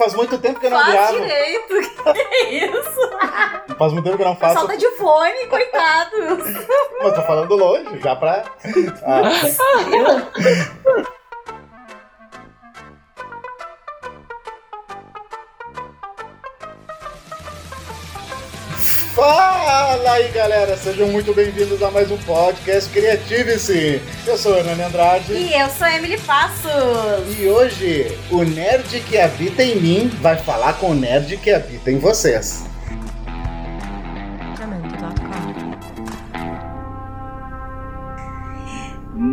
faz muito tempo que eu não Faz gravo. direito. Que isso? Faz muito tempo que eu não faço. tá de fone, coitado. Mas tô falando longe, já pra. Ah, Fala aí, galera! Sejam muito bem-vindos a mais um podcast Criative-se! Eu sou Hernani Andrade. E eu sou a Emily Passos. E hoje, o nerd que habita em mim vai falar com o nerd que habita em vocês.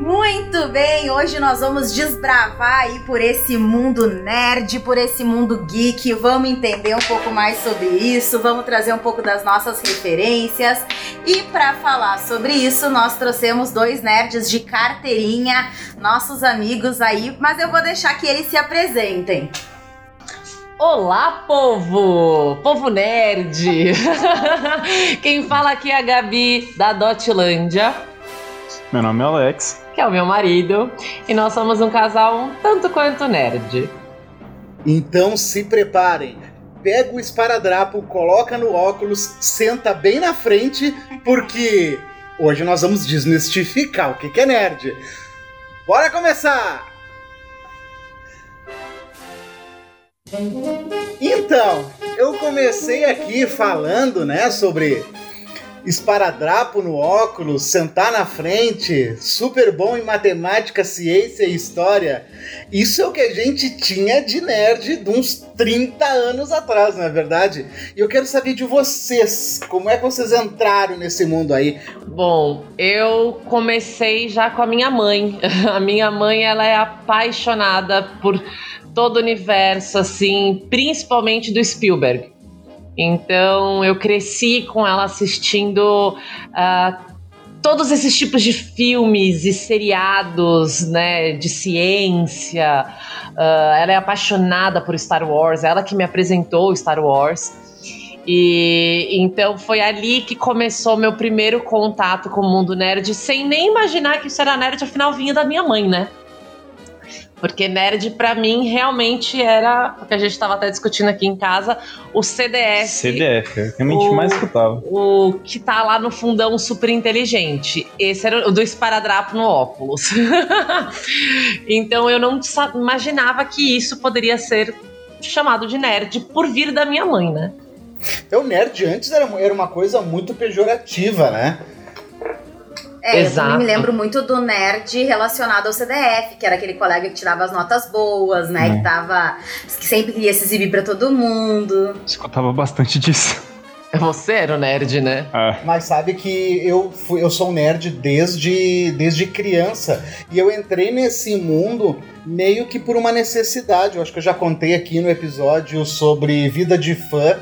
Muito bem, hoje nós vamos desbravar aí por esse mundo nerd, por esse mundo geek. Vamos entender um pouco mais sobre isso, vamos trazer um pouco das nossas referências. E para falar sobre isso, nós trouxemos dois nerds de carteirinha, nossos amigos aí, mas eu vou deixar que eles se apresentem. Olá, povo! Povo nerd! Quem fala aqui é a Gabi, da Dotlândia, Meu nome é Alex. Que é o meu marido, e nós somos um casal um tanto quanto nerd. Então se preparem. Pega o esparadrapo, coloca no óculos, senta bem na frente, porque hoje nós vamos desmistificar o que é nerd. Bora começar! Então, eu comecei aqui falando, né, sobre esparadrapo no óculos, sentar na frente, super bom em matemática, ciência e história. Isso é o que a gente tinha de nerd de uns 30 anos atrás, não é verdade? E eu quero saber de vocês, como é que vocês entraram nesse mundo aí? Bom, eu comecei já com a minha mãe. A minha mãe, ela é apaixonada por todo o universo, assim, principalmente do Spielberg. Então, eu cresci com ela assistindo ah, todos esses tipos de filmes e seriados, né, de ciência. Ah, ela é apaixonada por Star Wars, ela que me apresentou Star Wars. E então foi ali que começou meu primeiro contato com o mundo nerd, sem nem imaginar que isso era nerd, afinal vinha da minha mãe, né? Porque nerd pra mim realmente era, o que a gente tava até discutindo aqui em casa, o CDF. CDF, é o que a gente O- mais escutava. O que tá lá no fundão super inteligente. Esse era o do esparadrapo no óculos. então eu não imaginava que isso poderia ser chamado de nerd por vir da minha mãe, né? Então, nerd antes era, era uma coisa muito pejorativa, né? É, eu Exato. também me lembro muito do nerd relacionado ao CDF, que era aquele colega que tirava as notas boas, né? É. Que tava. que sempre queria se exibir pra todo mundo. Escutava bastante disso. Você era o nerd, né? Ah, Mas sabe que eu, fui, eu sou um nerd desde, desde criança. E eu entrei nesse mundo meio que por uma necessidade. Eu acho que eu já contei aqui no episódio sobre vida de fã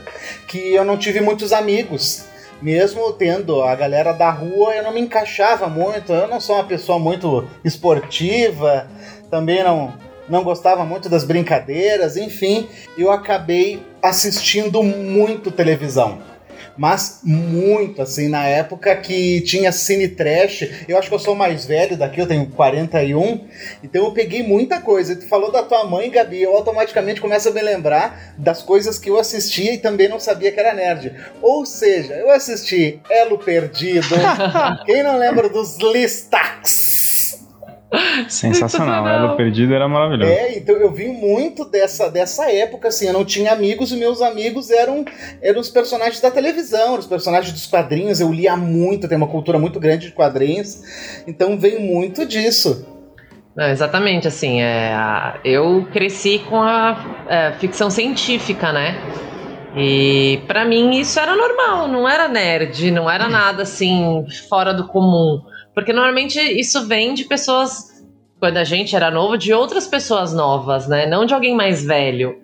que eu não tive muitos amigos. Mesmo tendo a galera da rua, eu não me encaixava muito. Eu não sou uma pessoa muito esportiva, também não, não gostava muito das brincadeiras, enfim, eu acabei assistindo muito televisão mas muito, assim, na época que tinha Cine Trash. Eu acho que eu sou mais velho daqui, eu tenho 41, então eu peguei muita coisa. E tu falou da tua mãe, Gabi, eu automaticamente começo a me lembrar das coisas que eu assistia e também não sabia que era nerd. Ou seja, eu assisti Elo Perdido, quem não lembra dos Listax? Sensacional. Ela perdido era maravilhoso. É, então eu vi muito dessa, dessa época, assim, eu não tinha amigos e meus amigos eram, eram os personagens da televisão, os personagens dos quadrinhos, eu lia muito, tem uma cultura muito grande de quadrinhos, então veio muito disso. Não, exatamente, assim, é, a- eu cresci com a é, ficção científica, né? E pra mim isso era normal, não era nerd, não era nada assim fora do comum. Porque normalmente isso vem de pessoas, quando a gente era novo, de outras pessoas novas, né? Não de alguém mais velho.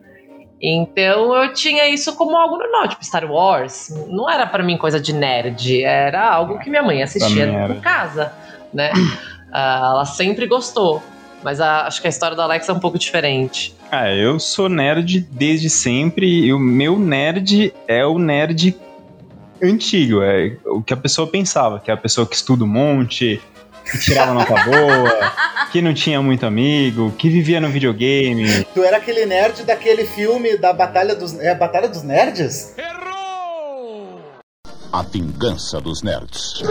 Então eu tinha isso como algo normal, tipo Star Wars. Não era pra mim coisa de nerd, era algo que minha mãe assistia em casa, né? Ah, ela sempre gostou. Mas a- acho que a história do Alex é um pouco diferente. Ah, eu sou nerd desde sempre e o meu nerd é o nerd antigo, é o que a pessoa pensava, que é a pessoa que estuda um monte, que tirava nota boa, que não tinha muito amigo, que vivia no videogame. Tu era aquele nerd daquele filme da Batalha dos. É a Batalha dos Nerds? A vingança dos nerds.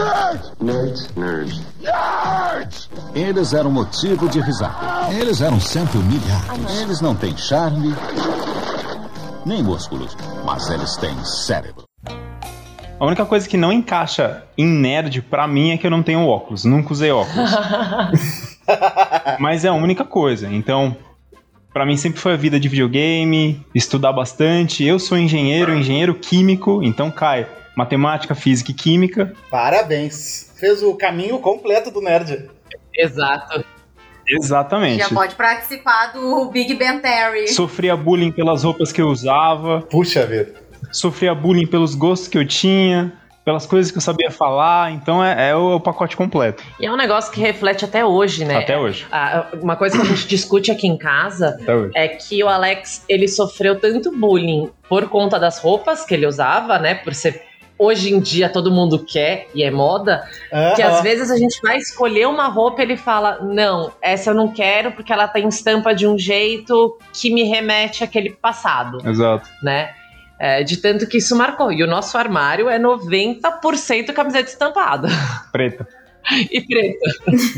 Nerds. Nerds. Eles eram motivo de risada. Eles eram sempre humilhados. Eles não têm charme, nem músculos, mas eles têm cérebro. A única coisa que não encaixa em nerd pra mim é que eu não tenho óculos. Nunca usei óculos. Mas é a única coisa. Então, pra mim sempre foi a vida de videogame, estudar bastante. Eu sou engenheiro, engenheiro químico, então cai matemática, física e química. Parabéns. Fez o caminho completo do nerd. Exato. Exatamente. Já pode participar do Big Ben Theory. Sofria bullying pelas roupas que eu usava, Puxa vida. Sofria bullying pelos gostos que eu tinha, pelas coisas que eu sabia falar, então é, é o pacote completo. E é um negócio que reflete até hoje, né? Até hoje. Uma coisa que a gente discute aqui em casa é que o Alex ele sofreu tanto bullying por conta das roupas que ele usava, né? Por ser hoje em dia todo mundo quer e é moda, que às vezes a gente vai escolher uma roupa e ele fala: "Não, essa eu não quero porque ela tem estampa de um jeito que me remete àquele passado", Exato. né? É, de tanto que isso marcou. E o nosso armário é 90% camiseta estampada Preta. e preta.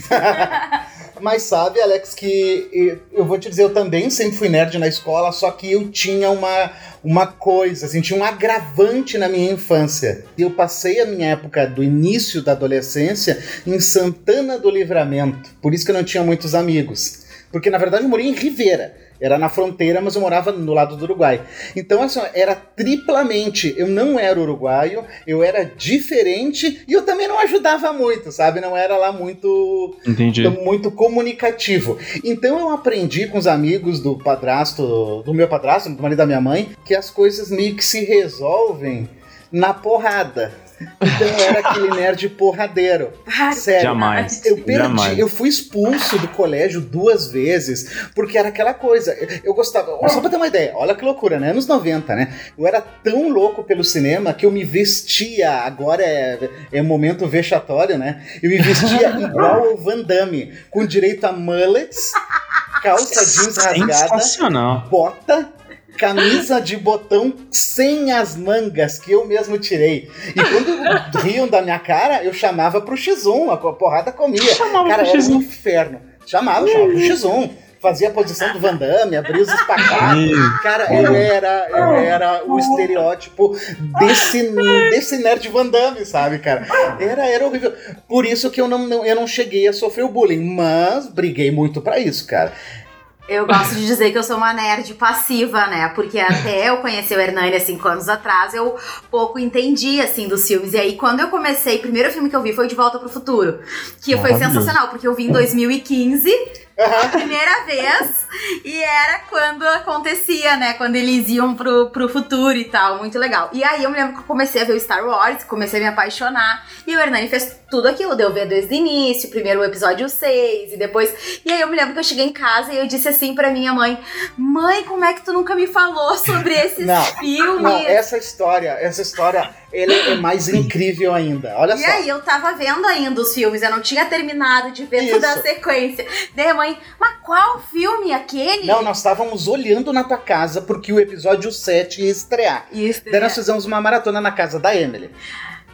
Mas sabe, Alex, que eu vou te dizer, eu também sempre fui nerd na escola, só que eu tinha uma, uma coisa, assim, tinha um agravante na minha infância. Eu passei a minha época do início da adolescência em Santana do Livramento, por isso que eu não tinha muitos amigos. Porque na verdade eu morei em Rivera. Era na fronteira, mas eu morava no lado do Uruguai. Então, assim, era triplamente. Eu não era uruguaio, eu era diferente e eu também não ajudava muito, sabe? Não era lá muito Entendi. então, muito comunicativo. Então eu aprendi com os amigos do padrasto, do meu padrasto, do marido da minha mãe, que as coisas meio que se resolvem na porrada. Então eu era aquele nerd porradeiro. Sério. Jamais. Eu perdi, Jamais. eu fui expulso do colégio duas vezes, porque era aquela coisa. Eu gostava, só pra ter uma ideia, olha que loucura, né? Anos 90, né? Eu era tão louco pelo cinema que eu me vestia, agora é, é momento vexatório, né? Eu me vestia igual ao Van Damme, com direito a mullets, calça jeans rasgada, bota, camisa de botão sem as mangas que eu mesmo tirei. E quando riam da minha cara, eu chamava pro X1, a porrada comia. Chamava cara, pro era X1. um inferno. Chamava, chamava pro X1. Fazia a posição do Van Damme, abria os espagados. Cara, eu era, eu era o estereótipo desse, desse nerd Van Damme, sabe, cara? Era, era horrível. Por isso que eu não, não- eu não cheguei a sofrer o bullying, mas briguei muito pra isso, cara. Eu gosto de dizer que eu sou uma nerd passiva, né? Porque até eu conhecer o Hernani há cinco anos atrás, eu pouco entendi, assim, dos filmes. E aí, quando eu comecei, o primeiro filme que eu vi foi De Volta pro Futuro. Que foi sensacional, porque eu vi em 2015, a primeira vez. E era quando acontecia, né? Quando eles iam pro, pro futuro e tal. Muito legal. E aí, eu me lembro que eu comecei a ver o Star Wars, comecei a me apaixonar. E o Hernani fez tudo aquilo. Deu ver desde o início, primeiro o episódio 6, e depois e aí eu me lembro que eu cheguei em casa e eu disse assim pra minha mãe: Mãe, como é que tu nunca me falou sobre esses Não, filmes? Não, essa história, essa história, ele é mais incrível ainda. Olha E só. aí eu tava vendo ainda os filmes, eu não tinha terminado de ver toda a Isso. sequência. Daí a mãe, mas qual filme aquele? Não, nós estávamos olhando na tua casa porque o episódio 7 ia estrear. Isso, Daí nós fizemos uma maratona na casa da Emily.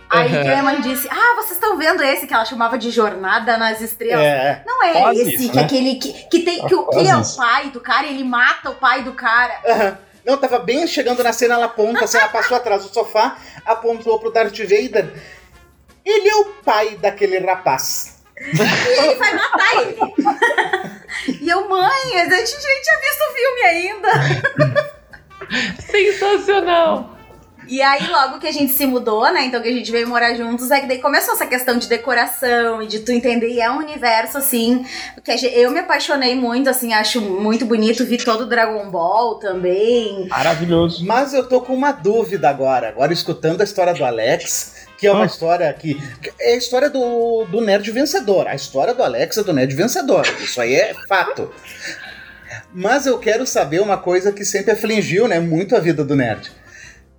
Aí Uhum. a mãe disse: Ah, vocês estão vendo esse que ela chamava de Jornada nas Estrelas? É. Não é Quase esse, isso, que né? aquele que, que tem que, o- que ele é o pai do cara, ele mata o pai do cara. aham. Não, tava bem chegando na cena, ela aponta, assim, ela passou atrás do sofá, apontou pro Darth Vader. Ele é o pai daquele rapaz. E ele vai matar ele. e eu, mãe, a gente nem tinha visto o filme ainda. Sensacional! E aí, logo que a gente se mudou, né? Então que a gente veio morar juntos, é que daí começou essa questão de decoração e de tu entender. E é um universo, assim, que eu me apaixonei muito, assim, acho muito bonito. Vi todo o Dragon Ball também. Maravilhoso. Mas eu tô com uma dúvida agora. Agora, escutando a história do Alex, que é uma Ah. história que. que É a história do, do nerd vencedor. A história do Alex é do nerd vencedor. Isso aí é fato. Mas eu quero saber uma coisa que sempre afligiu, né, muito a vida do nerd.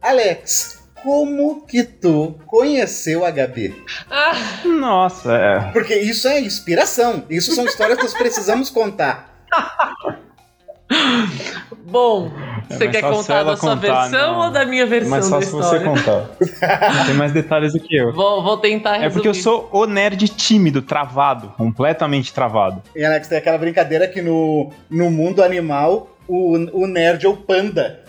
Alex, como que tu conheceu a Gabi? Ah, Nossa, é. Porque isso é inspiração. Isso são histórias que nós precisamos contar. bom, É você mais quer contar da sua contar, versão não. ou da minha É versão mais da fácil você história? contar. Tem mais detalhes do que eu. Vou, vou tentar resumir. É porque eu sou o nerd tímido, travado, completamente travado. E Alex, tem aquela brincadeira que no, no mundo animal, o, o nerd é o panda.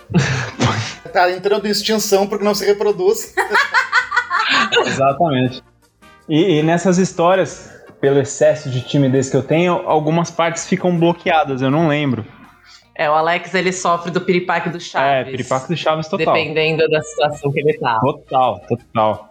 Tá entrando em extinção porque não se reproduz. Exatamente. E, e nessas histórias, pelo excesso de timidez que eu tenho, algumas partes ficam bloqueadas, eu não lembro. É, o Alex ele sofre do piripaque do Chaves. É, piripaco do Chaves total. Dependendo da situação que ele tá. Total, total.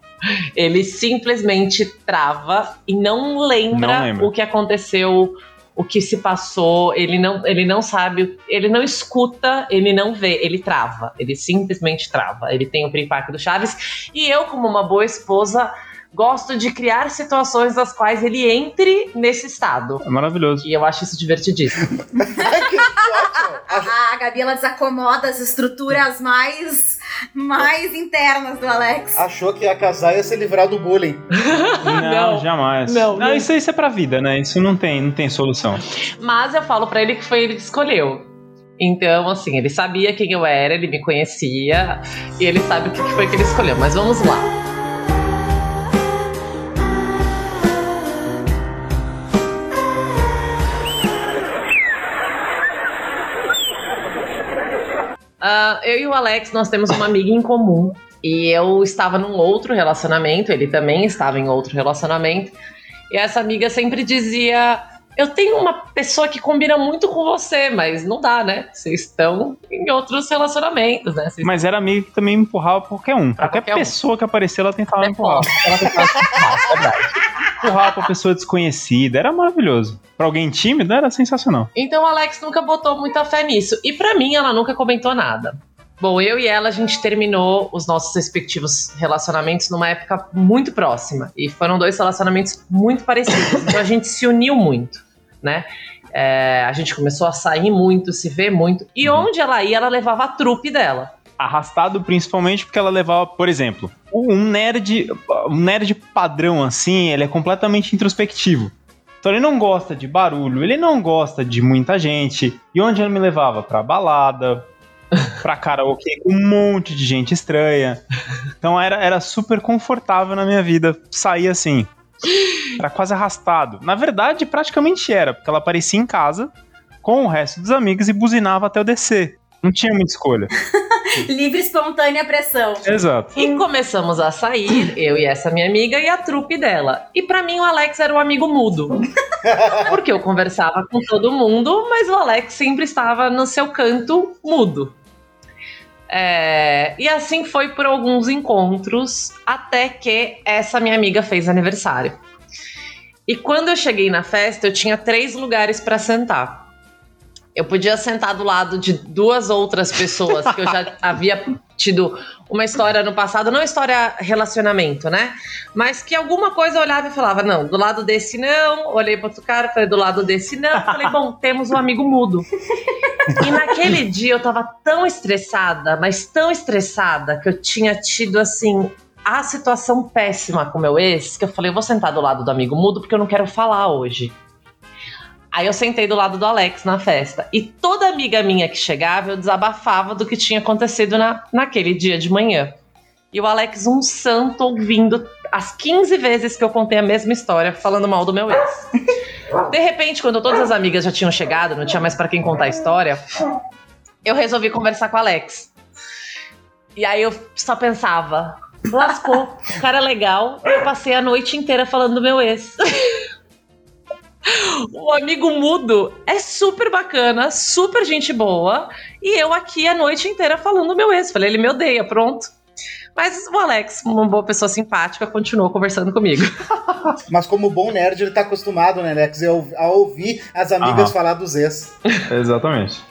Ele simplesmente trava e não lembra, Não lembra. o que aconteceu, o que se passou. Ele não, ele não sabe, ele não escuta, ele não vê, ele trava. Ele simplesmente trava. Ele tem o piripaque do Chaves. E eu, como uma boa esposa, gosto de criar situações das quais ele entre nesse estado. É maravilhoso. E eu acho isso divertidíssimo. que ótimo! A, a Gabi ela desacomoda as estruturas mais, mais internas do Alex. Achou que ia casar e ia se livrar do bullying. Não, Não. jamais. Não, não. Isso, isso é pra vida, né? Isso não tem, não tem solução. Mas eu falo pra ele que foi ele que escolheu. Então, assim, ele sabia quem eu era, ele me conhecia e ele sabe o que que foi que ele escolheu. Mas vamos lá. Ah, eu e o Alex, nós temos uma amiga em comum. E eu estava num outro relacionamento, ele também estava em outro relacionamento. E essa amiga sempre dizia: Eu tenho uma pessoa que combina muito com você, mas não dá, né? Vocês estão em outros relacionamentos, né? Vocês Mas era amigo que também empurrava qualquer um. Pra qualquer qualquer um. pessoa que aparecer, ela tentava empurrar. Ela tentava empurrar, é. Empurrar pra pessoa desconhecida. Era maravilhoso. Pra alguém tímido, era sensacional. Então Alex nunca botou muita fé nisso. E pra mim, ela nunca comentou nada. Bom, eu e ela, a gente terminou os nossos respectivos relacionamentos numa época muito próxima. E foram dois relacionamentos muito parecidos. Então a gente se uniu muito, né? É, a gente começou a sair muito, se ver muito. E onde ela ia, ela levava a trupe dela. Arrastado principalmente porque ela levava, por exemplo, um nerd, um nerd padrão assim, ele é completamente introspectivo. Então ele não gosta de barulho, ele não gosta de muita gente. E onde ele me levava? Pra balada, pra karaokê com um monte de gente estranha. Então era, era super confortável na minha vida sair assim. Era quase arrastado. Na verdade, praticamente era, porque ela aparecia em casa com o resto dos amigos e buzinava até eu descer. Não tinha muita escolha. Livre, espontânea pressão. Exato. E começamos a sair, eu e essa minha amiga e a trupe dela. E pra mim o Alex era um amigo mudo. Porque eu conversava com todo mundo, mas o Alex sempre estava no seu canto mudo. É, e assim foi por alguns encontros, até que essa minha amiga fez aniversário. E quando eu cheguei na festa, eu tinha três lugares para sentar. Eu podia sentar do lado de duas outras pessoas que eu já havia tido uma história no passado, não história relacionamento, né? Mas que alguma coisa eu olhava e falava, não, do lado desse não, olhei para outro cara, falei do lado desse não, falei, bom, temos um amigo mudo. E naquele dia eu tava tão estressada, mas tão estressada que eu tinha tido assim a situação péssima com meu ex, que eu falei, eu vou sentar do lado do amigo mudo porque eu não quero falar hoje. Aí eu sentei do lado do Alex na festa. E toda amiga minha que chegava, eu desabafava do que tinha acontecido na, naquele dia de manhã. E o Alex, um santo, ouvindo as 15 vezes que eu contei a mesma história, falando mal do meu ex. De repente, quando todas as amigas já tinham chegado, não tinha mais para quem contar a história, eu resolvi conversar com o Alex. E aí eu só pensava, lascou, cara é legal, eu passei a noite inteira falando do meu ex. O amigo mudo é super bacana, super gente boa. E eu aqui a noite inteira falando do meu ex. Falei, ele me odeia, pronto. Mas o Alex, uma boa pessoa simpática, continuou conversando comigo. Mas como bom nerd, ele tá acostumado, né, Alex, a ouvir as amigas Aham. falar dos ex. Exatamente.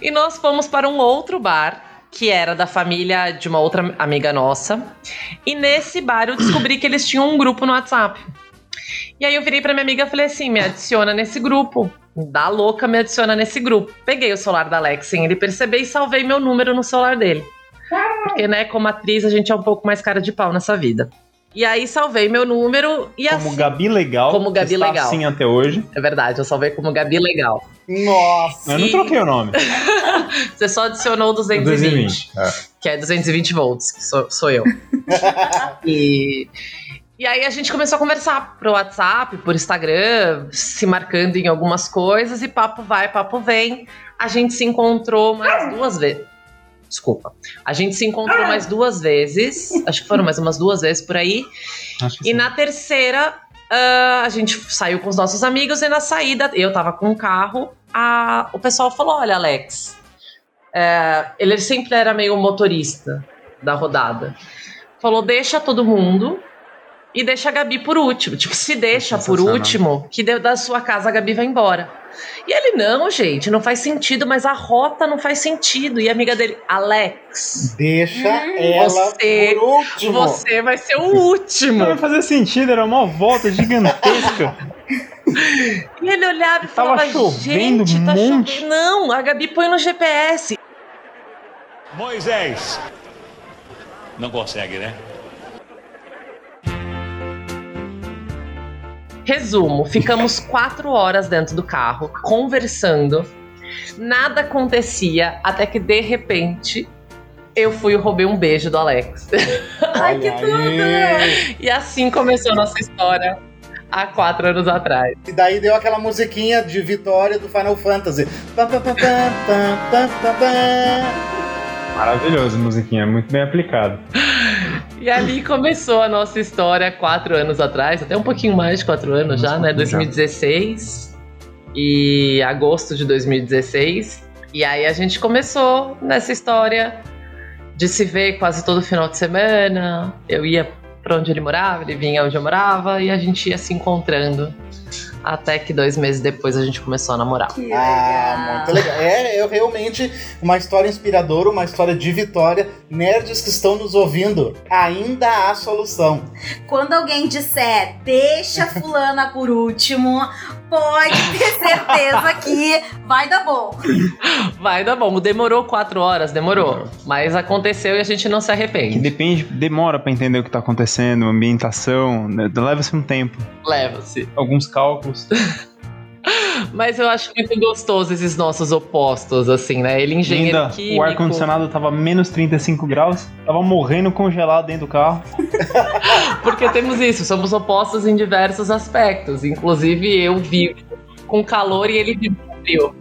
E nós fomos para um outro bar, que era da família de uma outra amiga nossa. E nesse bar eu descobri que eles tinham um grupo no WhatsApp. E aí eu virei pra minha amiga e falei assim: me adiciona nesse grupo. Dá louca, me adiciona nesse grupo. Peguei o celular da Alex sem ele perceber e salvei meu número no celular dele. Porque, né, como atriz, a gente é um pouco mais cara de pau nessa vida. E aí salvei meu número e Como assim. Gabi Legal. Como Gabi está Legal. assim até hoje. É verdade, eu salvei como Gabi Legal. Nossa! Eu não E- troquei o nome. Você só adicionou 220, 220. É. que é 220 volts, que sou, sou eu. e, e aí a gente começou a conversar pro WhatsApp, por Instagram, se marcando em algumas coisas, e papo vai, papo vem. A gente se encontrou mais duas vezes. Desculpa. A gente se encontrou mais duas vezes. Acho que foram mais umas duas vezes por aí. Acho que E sim. na terceira, ah, a gente saiu com os nossos amigos e na saída, eu tava com o carro, a- o pessoal falou: Olha, Alex, é, ele sempre era meio motorista da rodada. Falou: Deixa todo mundo e deixa a Gabi por último. Tipo, se deixa por Sensacional. último, que de- da sua casa a Gabi vai embora. E ele: Não, gente, não faz sentido, mas a rota não faz sentido. E a amiga dele: Alex. Deixa Hum, ela você- por último. Você vai ser o último. Não ia fazer sentido, era uma volta gigantesca. E ele olhava e Tava falava, chovendo gente, um tá monte." chovendo. Não, a Gabi põe no GPS. Moisés. Não consegue, né? Resumo, ficamos quatro horas dentro do carro, conversando. Nada acontecia, até que de repente eu fui e roubei um beijo do Alex. Ai, que tudo! aí. e assim começou a nossa história há quatro anos atrás. E daí deu aquela musiquinha de vitória do Final Fantasy. Maravilhoso, musiquinha, muito bem aplicado. E ali começou a nossa história quatro anos atrás, até um pouquinho mais de quatro anos já, né? 2016 e agosto de 2016. E aí a gente começou nessa história de se ver quase todo final de semana. Eu ia pra onde ele morava, ele vinha onde eu morava e a gente ia se encontrando. Até que dois meses depois a gente começou a namorar. Que Ah, muito legal. É, é realmente uma história inspiradora, uma história de vitória. Nerds que estão nos ouvindo, ainda há solução. Quando alguém disser deixa fulana por último, pode ter certeza que vai dar bom. Vai dar bom. Demorou quatro horas, demorou. Mas aconteceu e a gente não se Que arrepende. depende, demora pra entender o que tá acontecendo, ambientação, né, leva-se um tempo, Leva-se. alguns cálculos. Mas eu acho muito gostoso esses nossos opostos, assim, né? Ele engenheiro Ainda químico. o ar-condicionado tava menos 35 graus, tava morrendo congelado dentro do carro. Porque temos isso, somos opostos em diversos aspectos. Inclusive, eu vivo com calor e ele vive com frio.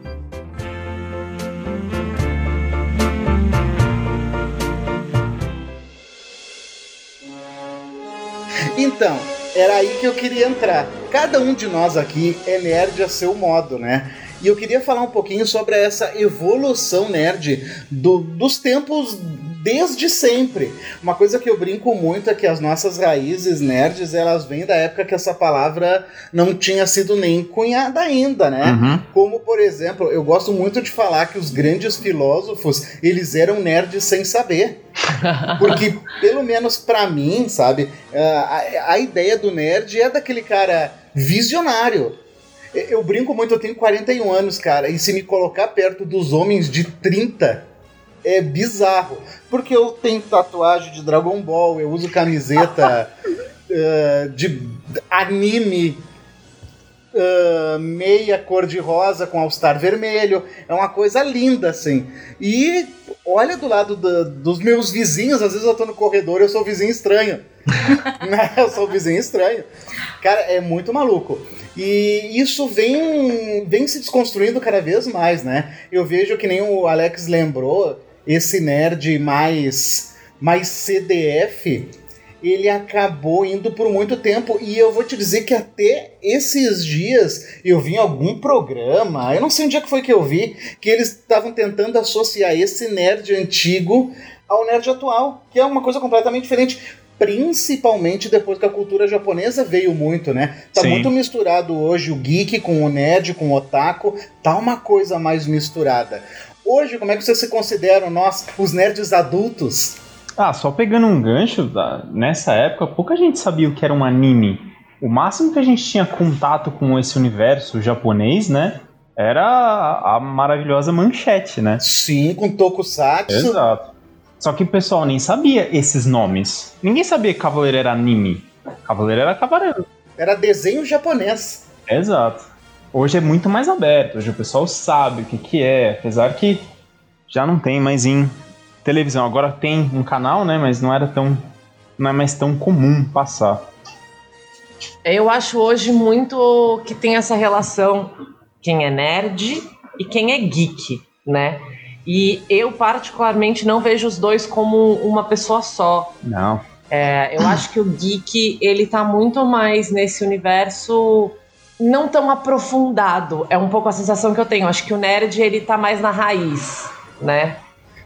Então, era aí que eu queria entrar. Cada um de nós aqui é nerd a seu modo, né? E eu queria falar um pouquinho sobre essa evolução nerd do- dos tempos desde sempre. Uma coisa que eu brinco muito é que as nossas raízes nerds, elas vêm da época que essa palavra não tinha sido nem cunhada ainda, né? Uhum. Como, por exemplo, eu gosto muito de falar que os grandes filósofos, eles eram nerds sem saber. Porque, pelo menos pra mim, sabe, a, a ideia do nerd é daquele cara visionário. Eu- brinco muito, eu tenho 41 anos, cara, e se me colocar perto dos homens de 30, é bizarro. Porque eu tenho tatuagem de Dragon Ball, eu uso camiseta eh, de anime ah, meia cor de rosa com all-star vermelho. É uma coisa linda, assim. E olha do lado da- dos meus vizinhos, às vezes eu tô no corredor eu sou vizinho estranho. Né? eu sou vizinho estranho. Cara, é muito maluco. E isso vem, vem se desconstruindo cada vez mais, né? Eu vejo que nem o Alex lembrou, esse nerd mais, mais CDF, ele acabou indo por muito tempo. E eu vou te dizer que até esses dias eu vi em algum programa, eu não sei onde é que foi que eu vi, que eles estavam tentando associar esse nerd antigo ao nerd atual, que é uma coisa completamente diferente. Principalmente depois que a cultura japonesa veio muito, né? Tá Sim. muito misturado hoje o geek com o nerd, com o otaku, tá uma coisa mais misturada. Hoje, como é que vocês se consideram nós, os nerds adultos? Ah, só pegando um gancho, da- nessa época, pouca gente sabia o que era um anime. O máximo que a gente tinha contato com esse universo japonês, né? Era a, a maravilhosa manchete, né? Sim, com Tokusatsu. Exato. Só que o pessoal nem sabia esses nomes. Ninguém sabia que Cavaleiro era anime. Cavaleiro era Cavaleiro. Era desenho japonês. Exato. Hoje é muito mais aberto, hoje o pessoal sabe o que, que é, apesar que já não tem mais em televisão. Agora tem um canal, né? Mas não era tão. não é mais tão comum passar. Eu acho hoje muito que tem essa relação quem é nerd e quem é geek, né? E eu, particularmente, não vejo os dois como uma pessoa só. Não. É, eu acho que o geek, ele tá muito mais nesse universo não tão aprofundado. É um pouco a sensação que eu tenho. Acho que o nerd, ele tá mais na raiz, né?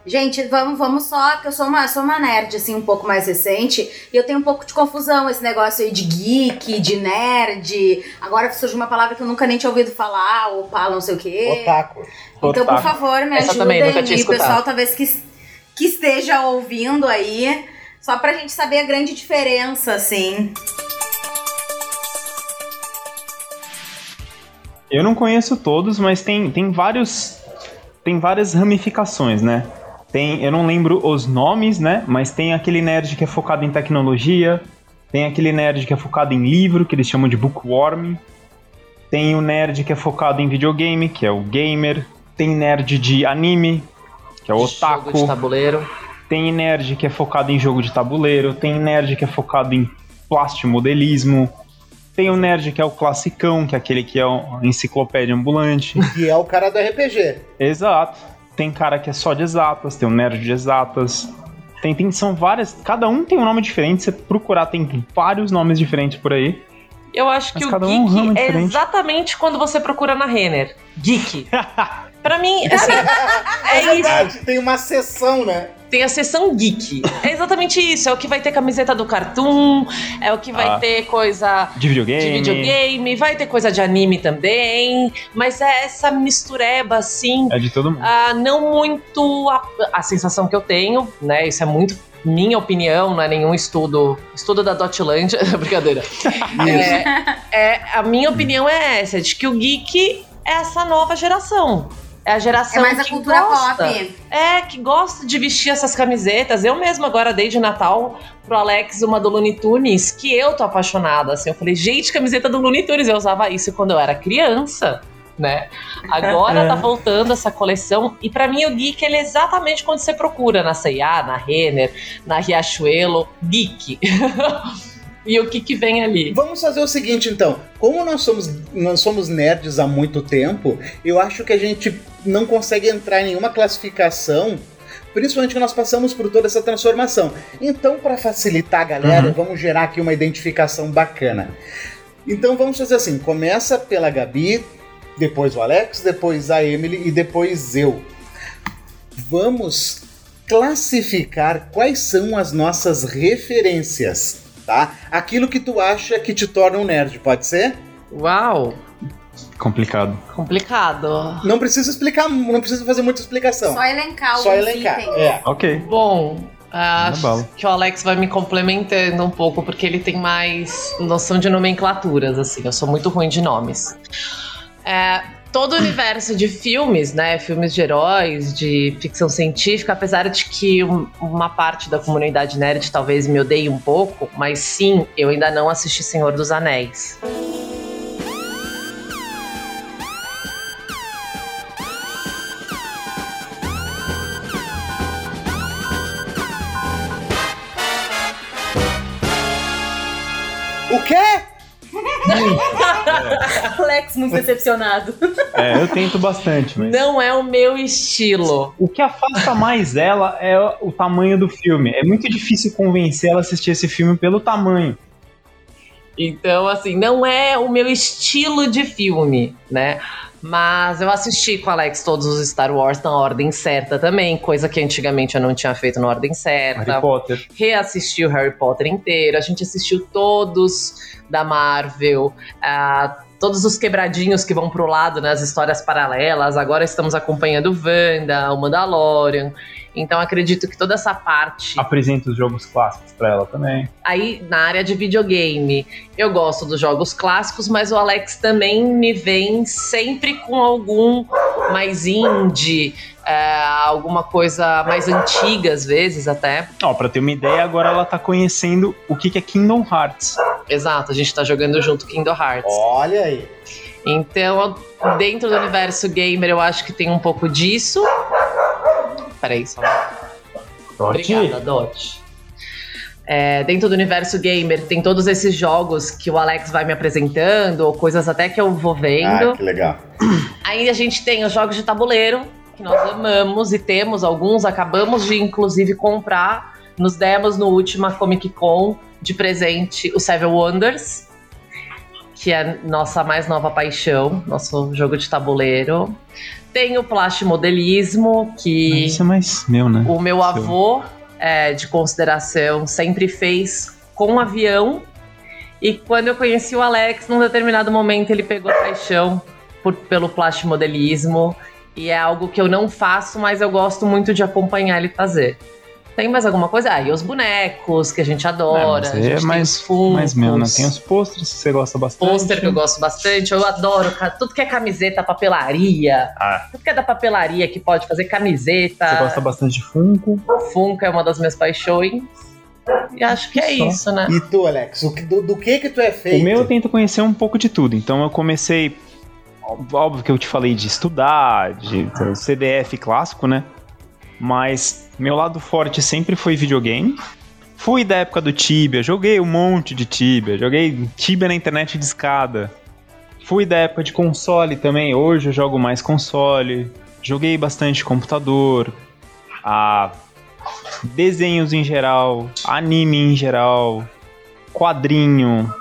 Gente, vamos, vamos só, que eu sou uma, sou uma nerd, assim, um pouco mais recente, e eu tenho um pouco de confusão esse negócio aí de geek, de nerd. Agora surge uma palavra que eu nunca nem tinha ouvido falar, ou pala não sei o quê. Otaku. Então, por Otaku. favor, me Essa também, nunca ajudem. tinha E o pessoal talvez que, que esteja ouvindo aí, só pra gente saber a grande diferença, assim. Eu não conheço todos, mas tem, tem vários. Tem várias ramificações, né? Tem, eu não lembro os nomes, né? Mas tem aquele nerd que é focado em tecnologia, tem aquele nerd que é focado em livro, que eles chamam de bookworm. Tem o nerd que é focado em videogame, que é o gamer. Tem nerd de anime, que é o Jogo de otaku. tabuleiro. Tem nerd que é focado em jogo de tabuleiro, tem nerd que é focado em plastimodelismo, tem o nerd que é o classicão, que é aquele que é uma enciclopédia ambulante. Que é o cara do RPG. Exato. Tem cara que é só de exatas, tem um nerd de exatas. Tem, tem, são várias, cada um tem um nome diferente, você procurar tem vários nomes diferentes por aí. Eu acho que o cada um é geek é diferente. exatamente quando você procura na Renner. Geek. Pra mim, assim, é isso. Verdade, tem uma sessão, né? Tem a seção geek. É exatamente isso. É o que vai ter camiseta do Cartoon, é o que vai Ah. ter coisa De videogame. de videogame, vai ter coisa de anime também. Mas é essa mistureba, assim, É de todo mundo. ah, não muito a, a sensação que eu tenho, né? Isso é muito minha opinião, não é nenhum estudo. Estudo da Dotland, brincadeira. É, é, a minha opinião é essa, de que o geek é essa nova geração. É a É geração mais a que cultura gosta. pop. É, que gosta de vestir essas camisetas. Eu mesmo agora dei de Natal pro Alex uma do Looney Tunes, que eu tô apaixonada, assim. Eu falei, gente, camiseta do Looney Tunes. Eu usava isso quando eu era criança, né? Agora tá voltando essa coleção. E pra mim o geek, ele é exatamente quando você procura na C&A, na Renner, na Riachuelo. Geek. e o que que vem ali? Vamos fazer o seguinte, então. Como nós somos, nós somos nerds há muito tempo, eu acho que a gente não consegue entrar em nenhuma classificação, principalmente que nós passamos por toda essa transformação. Então, para facilitar a galera, Uhum. vamos gerar aqui uma identificação bacana. Então, vamos fazer assim: começa pela Gabi, depois o Alex, depois a Emily e depois eu. Vamos classificar quais são as nossas referências, tá? Aquilo que tu acha que te torna um nerd, pode ser? Uau, Complicado. complicado. Não precisa explicar, não precisa fazer muita explicação. Só elencar Só elencar. itens. É. Ok. Bom, acho que o Alex vai me complementando um pouco, porque ele tem mais noção de nomenclaturas, assim. Eu sou muito ruim de nomes. É, todo o universo de filmes, né? Filmes de heróis, de ficção científica, apesar de que um- uma parte da comunidade nerd talvez me odeie um pouco, mas sim, eu ainda não assisti Senhor dos Anéis. O quê? Alex muito decepcionado. É, eu tento bastante, mas. Não é o meu estilo. O que afasta mais ela é o tamanho do filme. É muito difícil convencer ela a assistir esse filme pelo tamanho. Então, assim, não é o meu estilo de filme, né? Mas eu assisti com o Alex todos os Star Wars na ordem certa também, coisa que antigamente eu não tinha feito na ordem certa. Harry Potter. Reassisti o Harry Potter inteiro, a gente assistiu todos da Marvel, ah, todos os quebradinhos que vão pro lado nas histórias paralelas. Agora estamos acompanhando Wanda, o Mandalorian. Então acredito que toda essa parte Apresenta os jogos clássicos pra ela também. Aí, na área de videogame, eu gosto dos jogos clássicos, mas o Alex também me vem sempre com algum mais indie, é, alguma coisa mais antiga, às vezes até. Ó, pra ter uma ideia, agora ela tá conhecendo o que, que é Kingdom Hearts. Exato, a gente tá jogando junto Kingdom Hearts. Olha aí. Então, dentro do universo gamer, eu acho que tem um pouco disso. Peraí, só. Obrigada, Dot. É, dentro do universo gamer, tem todos esses jogos que o Alex vai me apresentando, ou coisas até que eu vou vendo. Ah, que legal. Aí a gente tem os jogos de tabuleiro, que nós amamos e temos alguns, acabamos de inclusive comprar. Nos demos no última Comic Con de presente o Seven Wonders, que é nossa mais nova paixão, nosso jogo de tabuleiro. Tem o plastimodelismo, que Isso é mais meu, né? o meu avô é, de consideração sempre fez com um avião. E quando eu conheci o Alex, num determinado momento ele pegou paixão por, pelo plastimodelismo. E é algo que eu não faço, mas eu gosto muito de acompanhar ele fazer. Tem mais alguma coisa? Ah, e os bonecos que a gente adora. É, mas a aí gente é tem mais- meu, né? Tem os pôsteres que você gosta bastante. pôster que eu gosto bastante. Eu adoro tudo que é camiseta, papelaria. Ah. Tudo que é da papelaria que pode fazer camiseta. Você gosta bastante de Funko. Funko é uma das minhas paixões. E acho que é Só. isso, né? E tu, Alex, o que- do, do que que tu é feito? O meu eu tento conhecer um pouco de tudo. Então eu comecei. Óbvio que eu te falei de estudar, de o CDF clássico, né? Mas meu lado forte sempre foi videogame. Fui da época do Tibia, joguei um monte de Tibia, joguei Tibia na internet de escada. Fui da época de console também, hoje eu jogo mais console. Joguei bastante computador, a desenhos em geral, anime em geral, quadrinho,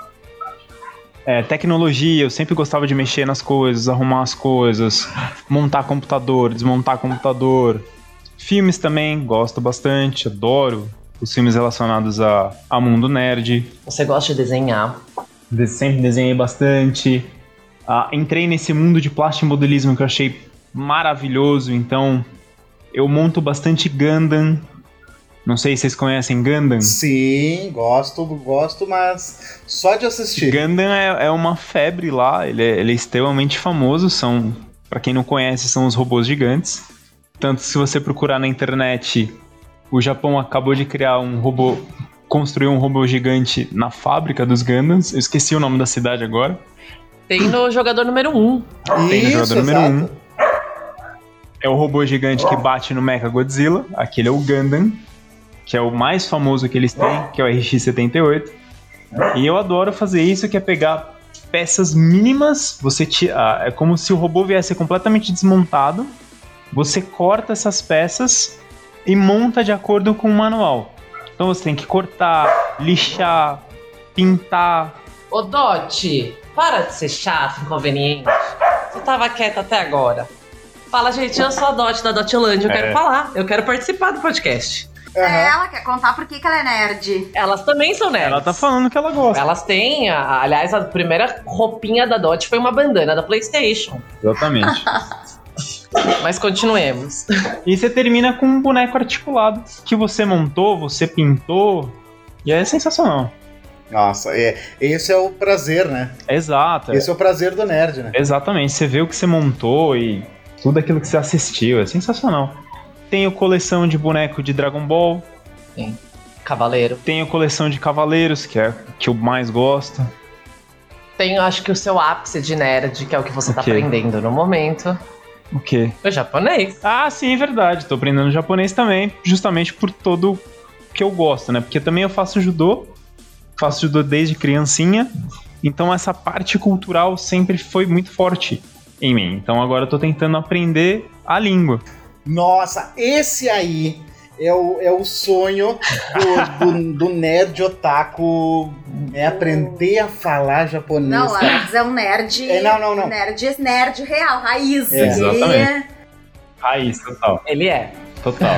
é, tecnologia, eu sempre gostava de mexer nas coisas, arrumar as coisas, montar computador, desmontar computador. Filmes também, gosto bastante, adoro os filmes relacionados a, a mundo nerd. Você gosta de desenhar. De- sempre desenhei bastante. Ah, entrei nesse mundo de plastimodelismo que eu achei maravilhoso, então eu monto bastante Gundam. Não sei se vocês conhecem Gundam. Sim, gosto, gosto, mas só de assistir. Gundam é, é uma febre lá, ele é, ele é extremamente famoso, são, para quem não conhece, são os robôs gigantes. Tanto se você procurar na internet, o Japão acabou de criar um robô, construiu um robô gigante na fábrica dos Gundams, eu esqueci o nome da cidade agora. Tem no jogador número 1. Tem no jogador número exato. um. É o robô gigante que bate no Mecha Godzilla, aquele é o Gundam, que é o mais famoso que eles têm, que é o RX-78. E eu adoro fazer isso, que é pegar peças mínimas, você tira, é como se o robô viesse completamente desmontado, você corta essas peças e monta de acordo com o manual. Então você tem que cortar, lixar, pintar. Ô, Dot, para de ser chato, inconveniente. Você tava quieta até agora. Fala, gente, eu sou a Dot da Dotland, eu É. quero falar, eu quero participar do podcast. É, Aham. ela quer contar por que que ela é nerd. Elas também são nerds. Ela tá falando que ela gosta. Elas têm, a- aliás, a primeira roupinha da Dot foi uma bandana da PlayStation. Exatamente. Mas continuemos. E você termina com um boneco articulado que você montou, você pintou. E é sensacional. Nossa, é, esse é o prazer, né? Exato. Esse é o prazer do nerd, né? Exatamente. Você vê o que você montou e tudo aquilo que você assistiu. É sensacional. Tenho coleção de boneco de Dragon Ball. Cavaleiro. Tenho coleção de Cavaleiros, que é o que eu mais gosto. Tenho, acho que o seu ápice de nerd, que é o que você tá Ok. aprendendo no momento. O quê? O japonês. Ah, sim, verdade. Tô aprendendo japonês também, justamente por todo que eu gosto, né? Porque também eu faço judô. Faço judô desde criancinha. Então essa parte cultural sempre foi muito forte em mim. Então agora eu tô tentando aprender a língua. Nossa, esse aí é o, é o sonho do, do, do nerd otaku. É aprender a falar japonês. Não, Alex é um nerd. É, não, não, não. Nerd, nerd real, raiz. É, exatamente. Raiz, total. Ele é. Total.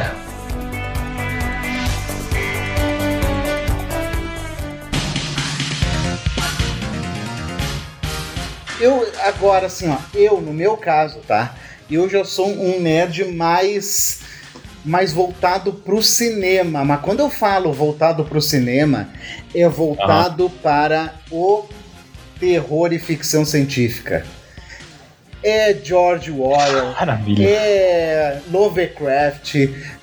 Eu, agora, assim, ó, eu, no meu caso, tá? Eu já sou um nerd mais mais voltado pro cinema, mas quando eu falo voltado pro cinema, é voltado para o terror e ficção científica. é George Orwell, Maravilha. é Lovecraft,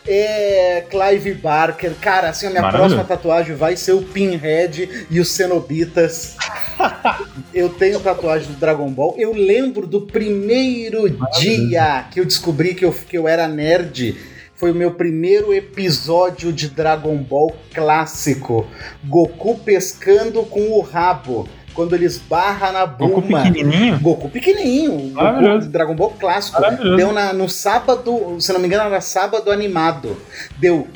é Clive Barker. Cara, assim, a minha Maravilha. próxima tatuagem vai ser o Pinhead e os Cenobitas. eu tenho tatuagem do Dragon Ball. Eu lembro do primeiro dia que eu descobri que eu, que eu era nerd. Foi o meu primeiro episódio de Dragon Ball clássico. Goku pescando com o rabo. Quando ele esbarra na Goku Bulma. pequenininho? Goku pequenininho, Goku. Dragon Ball clássico. Deu na- no sábado, se não me engano, era sábado animado. Deu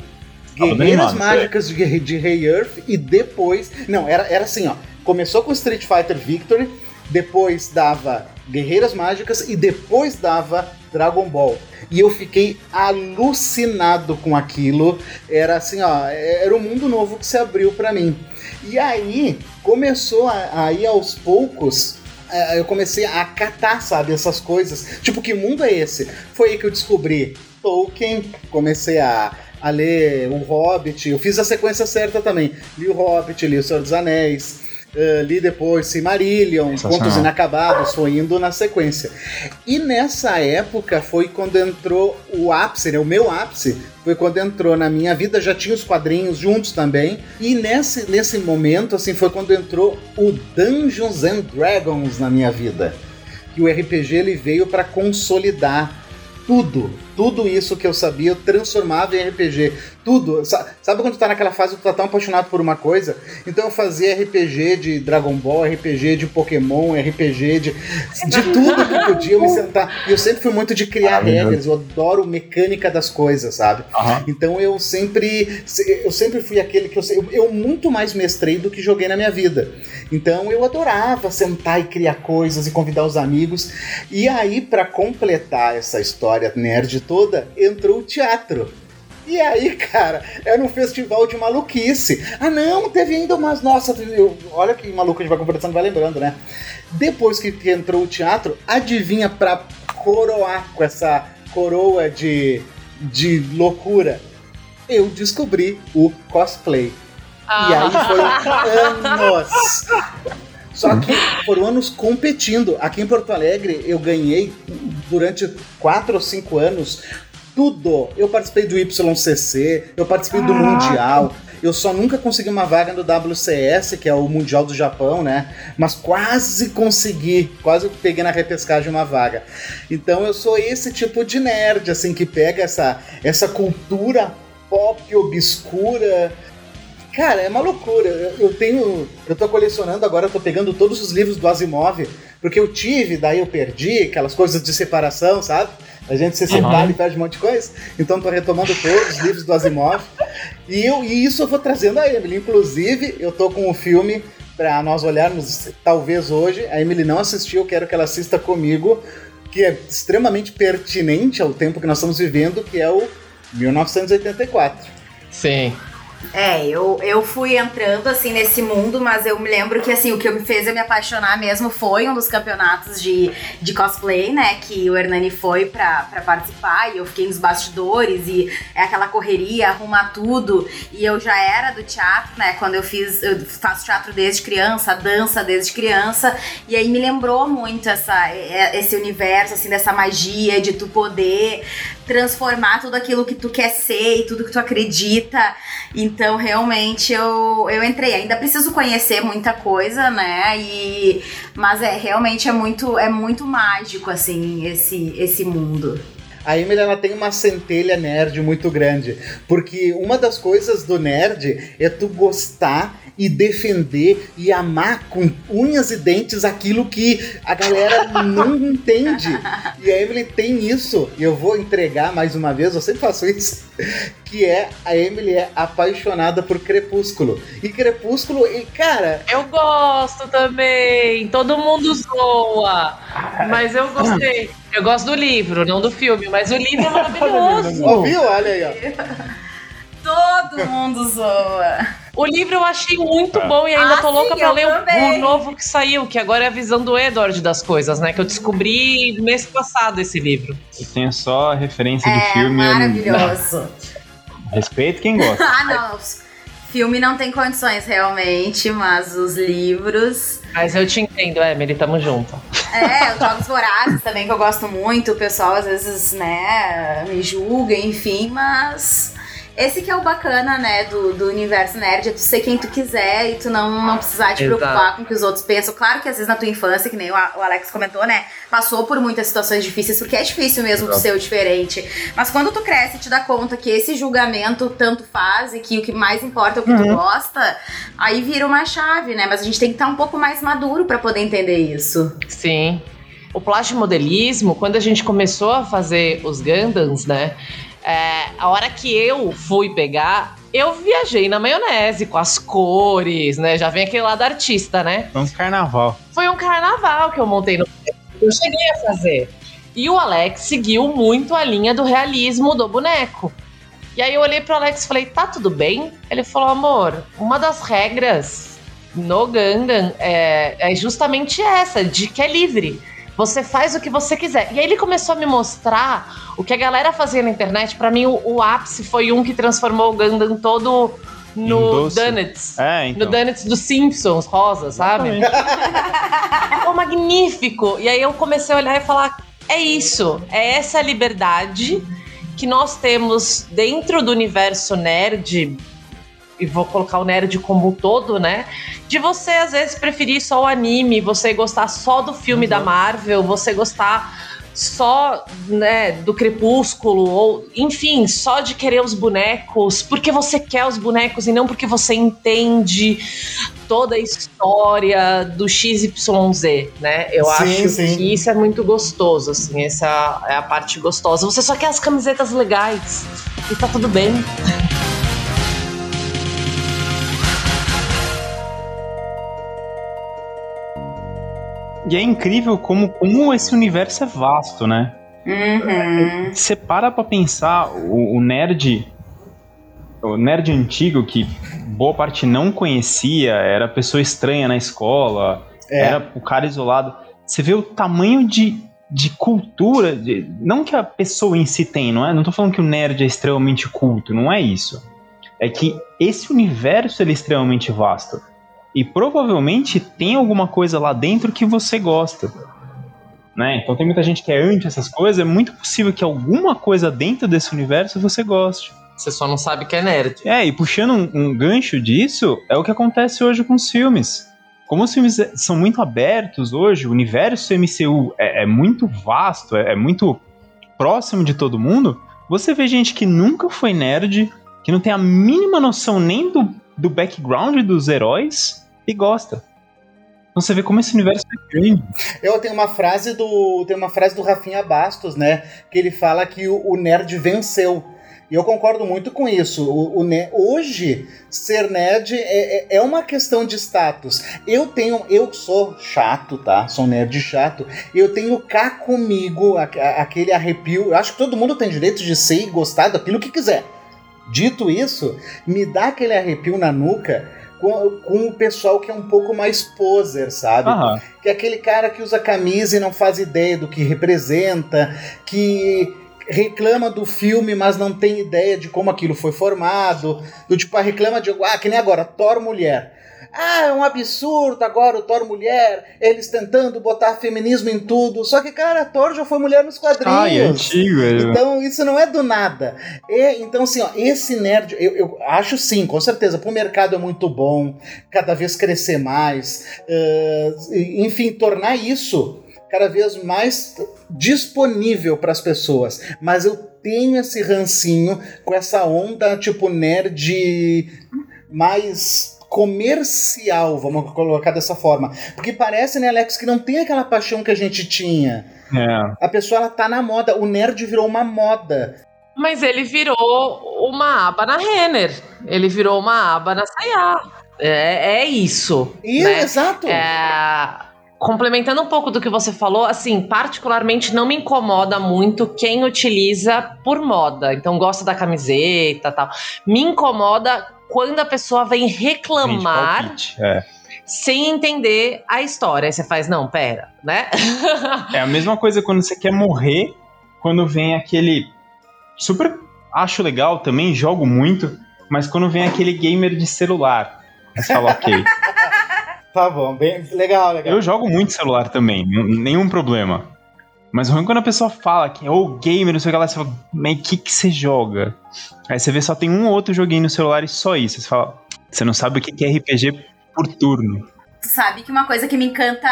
Guerreiras animado, Mágicas de, de Rei Earth e depois. Não, era, era assim, ó. Começou com Street Fighter Victory, depois dava Guerreiras Mágicas e depois dava Dragon Ball. E eu fiquei alucinado com aquilo. Era assim, ó, era um mundo novo que se abriu pra mim. E aí começou a, a ir aos poucos. eh, Eu comecei a catar, sabe, essas coisas. Tipo, que mundo é esse? Foi aí que eu descobri Tolkien, comecei a, a ler O Hobbit. Eu fiz a sequência certa também. Li O Hobbit, li O Senhor dos Anéis. Eh, li depois Silmarillion, Sensacional. Contos Inacabados, foi indo na sequência. E nessa época foi quando entrou o ápice, né? O meu ápice foi quando entrou na minha vida, já tinha os quadrinhos juntos também. E nesse, nesse momento, assim, foi quando entrou o Dungeons and Dragons na minha vida. Que o RPG ele veio para consolidar tudo, tudo isso que eu sabia, eu transformava em RPG. Tudo. Sa- Sabe quando tu tá naquela fase que tu tá tão apaixonado por uma coisa? Então eu fazia RPG de Dragon Ball, RPG de Pokémon, RPG de. de tudo que podia eu me sentar. E eu sempre fui muito de criar Maravilhoso. regras, eu adoro mecânica das coisas, sabe? Aham. Então eu sempre eu sempre fui aquele que eu, eu, eu muito mais mestrei do que joguei na minha vida. Então eu adorava sentar e criar coisas e convidar os amigos. E aí para completar essa história nerd toda, entrou o teatro. E aí, cara, era um festival de maluquice. Ah, não, teve ainda umas. Nossa, olha que maluco a gente vai conversando, vai lembrando, né? Depois que, entrou o teatro, adivinha pra coroar com essa coroa de, de loucura? Eu descobri o cosplay. E aí foram anos. Só que foram anos competindo. Aqui em Porto Alegre eu ganhei durante 4 ou 5 anos tudo. Eu participei do YCC, eu participei do Mundial. Eu só nunca consegui uma vaga no WCS, que é o Mundial do Japão, né? Mas quase consegui, quase peguei na repescagem uma vaga. Então eu sou esse tipo de nerd, assim, que pega essa, essa cultura pop obscura Cara, é uma loucura. Eu, eu tenho. Eu tô colecionando agora, eu tô pegando todos os livros do Asimov, porque eu tive, daí eu perdi, aquelas coisas de separação, sabe? A gente se separa e perde um monte de coisa. Então tô retomando todos os livros do Asimov. E, eu, e isso eu vou trazendo a Emily. Inclusive, eu tô com o filme pra nós olharmos, talvez hoje. A Emily não assistiu, eu quero que ela assista comigo, que é extremamente pertinente ao tempo que nós estamos vivendo, que é o 1984. Sim. É, eu, eu fui entrando assim nesse mundo, mas eu me lembro que assim, o que me fez eu me apaixonar mesmo foi um dos campeonatos de, de cosplay, né? Que o Hernani foi pra, pra participar e eu fiquei nos bastidores e é aquela correria, arrumar tudo. E eu já era do teatro, né? Quando eu fiz, eu faço teatro desde criança, dança desde criança, e aí me lembrou muito essa, esse universo, assim, dessa magia de tu poder transformar tudo aquilo que tu quer ser e tudo que tu acredita. Então, realmente, eu, eu entrei. Ainda preciso conhecer muita coisa, né? E, mas é, realmente é muito, é muito mágico, assim, esse, esse mundo. A Emily ela tem uma centelha nerd muito grande, porque uma das coisas do nerd é tu gostar e defender e amar com unhas e dentes aquilo que a galera não entende. E a Emily tem isso, e eu vou entregar mais uma vez, eu sempre faço isso, que é a Emily é apaixonada por Crepúsculo. E Crepúsculo, e cara, Eu gosto também. Todo mundo zoa. Mas eu gostei. Eu gosto do livro, não do filme, mas o livro é maravilhoso. ouviu? Olha aí, ó. Todo mundo zoa. O livro eu achei muito bom e ainda Ah, tô louca sim, pra eu ler o- também. o novo que saiu, que agora é a visão do Edward das coisas, né? Que eu descobri mês passado esse livro. Eu tenho só referência de É filme. eu- maravilhoso. Respeito quem gosta. ah, não. Filme não tem condições realmente, mas os livros. Mas eu te entendo, Emily, tamo junto. É, os Jogos Vorazes também, que eu gosto muito. O pessoal às vezes, né, me julga, enfim, mas esse que é o bacana, né, do, do universo nerd, é tu ser quem tu quiser e tu não, não precisar te Exato. preocupar com o que os outros pensam. Claro que às vezes na tua infância, que nem o, o Alex comentou, né, passou por muitas situações difíceis, porque é difícil mesmo tu ser o diferente. Mas quando tu cresce e te dá conta que esse julgamento tanto faz e que o que mais importa é o que tu gosta, aí vira uma chave, né? Mas a gente tem que estar um pouco mais maduro pra poder entender isso. Sim. O plastimodelismo, quando a gente começou a fazer os Gundams, né? É, a hora que eu fui pegar, eu viajei na maionese com as cores, né? Já vem aquele lado artista, né? É um carnaval. Foi um carnaval que eu montei no. Eu cheguei a fazer. E o Alex seguiu muito a linha do realismo do boneco. E aí eu olhei pro Alex e falei, tá tudo bem? Ele falou, amor, uma das regras no Gundam é, é justamente essa, de que é livre. Você faz o que você quiser. E aí ele começou a me mostrar o que a galera fazia na internet. Pra mim, o, o ápice foi um que transformou o Gundam todo no. Donuts. É, No então. Donuts dos Simpsons, rosa, sabe? Ficou magnífico. E aí eu comecei a olhar e falar: é isso, é essa liberdade que nós temos dentro do universo nerd. E vou colocar o nerd como um todo, né? De você, às vezes, preferir só o anime, você gostar só do filme da Marvel, você gostar só né, do Crepúsculo, ou enfim, só de querer os bonecos, porque você quer os bonecos e não porque você entende toda a história do XYZ, né? Eu Sim, acho sim. que isso é muito gostoso, assim, essa é a parte gostosa. Você só quer as camisetas legais e tá tudo bem. E é incrível como, como esse universo é vasto, né? Uhum. Você para pra pensar, o, o nerd. O nerd antigo que boa parte não conhecia, era pessoa estranha na escola, É. era o cara isolado. Você vê o tamanho de, de cultura, de- não que a pessoa em si tem, não é? Não tô falando que o nerd é extremamente culto, não é isso. É que esse universo ele é extremamente vasto. E provavelmente tem alguma coisa lá dentro que você gosta. Né? Então tem muita gente que é anti essas coisas, é muito possível que alguma coisa dentro desse universo você goste. Você só não sabe que é nerd. É, e puxando um, um gancho disso, é o que acontece hoje com os filmes. Como os filmes são muito abertos hoje, o universo MCU é, é muito vasto, é, é muito próximo de todo mundo, você vê gente que nunca foi nerd, que não tem a mínima noção nem do, do background dos heróis e gosta. Então você vê como esse universo é grande. Eu tenho uma frase do. Tem uma frase do Rafinha Bastos, né? Que ele fala que o, o nerd venceu. E eu concordo muito com isso. O, o ne- hoje, ser nerd é, é- é uma questão de status. Eu tenho. Eu sou chato, tá? Sou nerd chato. Eu tenho cá comigo a- a- aquele arrepio. Eu acho que todo mundo tem direito de ser e gostar daquilo que quiser. Dito isso, me dá aquele arrepio na nuca com, com o pessoal que é um pouco mais poser, sabe? Aham. que é aquele cara que usa camisa e não faz ideia do que representa, que reclama do filme, mas não tem ideia de como aquilo foi formado, do tipo, ah, reclama de, ah, que nem agora, Thor mulher. Ah, é um absurdo agora o Thor mulher, eles tentando botar feminismo em tudo. Só que, cara, Thor já foi mulher nos quadrinhos. Ai, é antigo. é- Então, isso não é do nada. E, então, assim, ó, esse nerd, eu, eu acho sim, com certeza, pro mercado é muito bom, cada vez crescer mais, eh, enfim, tornar isso cada vez mais disponível para as pessoas. Mas eu tenho esse rancinho com essa onda, tipo, nerd mais comercial, vamos colocar dessa forma. Porque parece, né, Alex, que não tem aquela paixão que a gente tinha. é. A pessoa ela tá na moda, o nerd virou uma moda. Mas ele virou uma aba na Renner. Ele virou uma aba na Sayá. É, é isso. E né? exato. É, complementando um pouco do que você falou, assim, particularmente não me incomoda muito quem utiliza por moda. Então gosta da camiseta e tal. Me incomoda quando a pessoa vem reclamar É. sem entender a história. Aí você faz, não, pera, né? É a mesma coisa quando você quer morrer, quando vem aquele. Super acho legal também, jogo muito, mas quando vem aquele gamer de celular. Você fala, ok. Tá bom, bem legal, legal. Eu jogo muito celular também, nenhum problema. Mas ruim é quando a pessoa fala que é o gamer, não sei o que lá, você fala, mas o que, que você joga? Aí você vê só tem um ou outro joguinho no celular e só isso. Você fala, você não sabe o que é RPG por turno. Tu sabe que uma coisa que me encanta,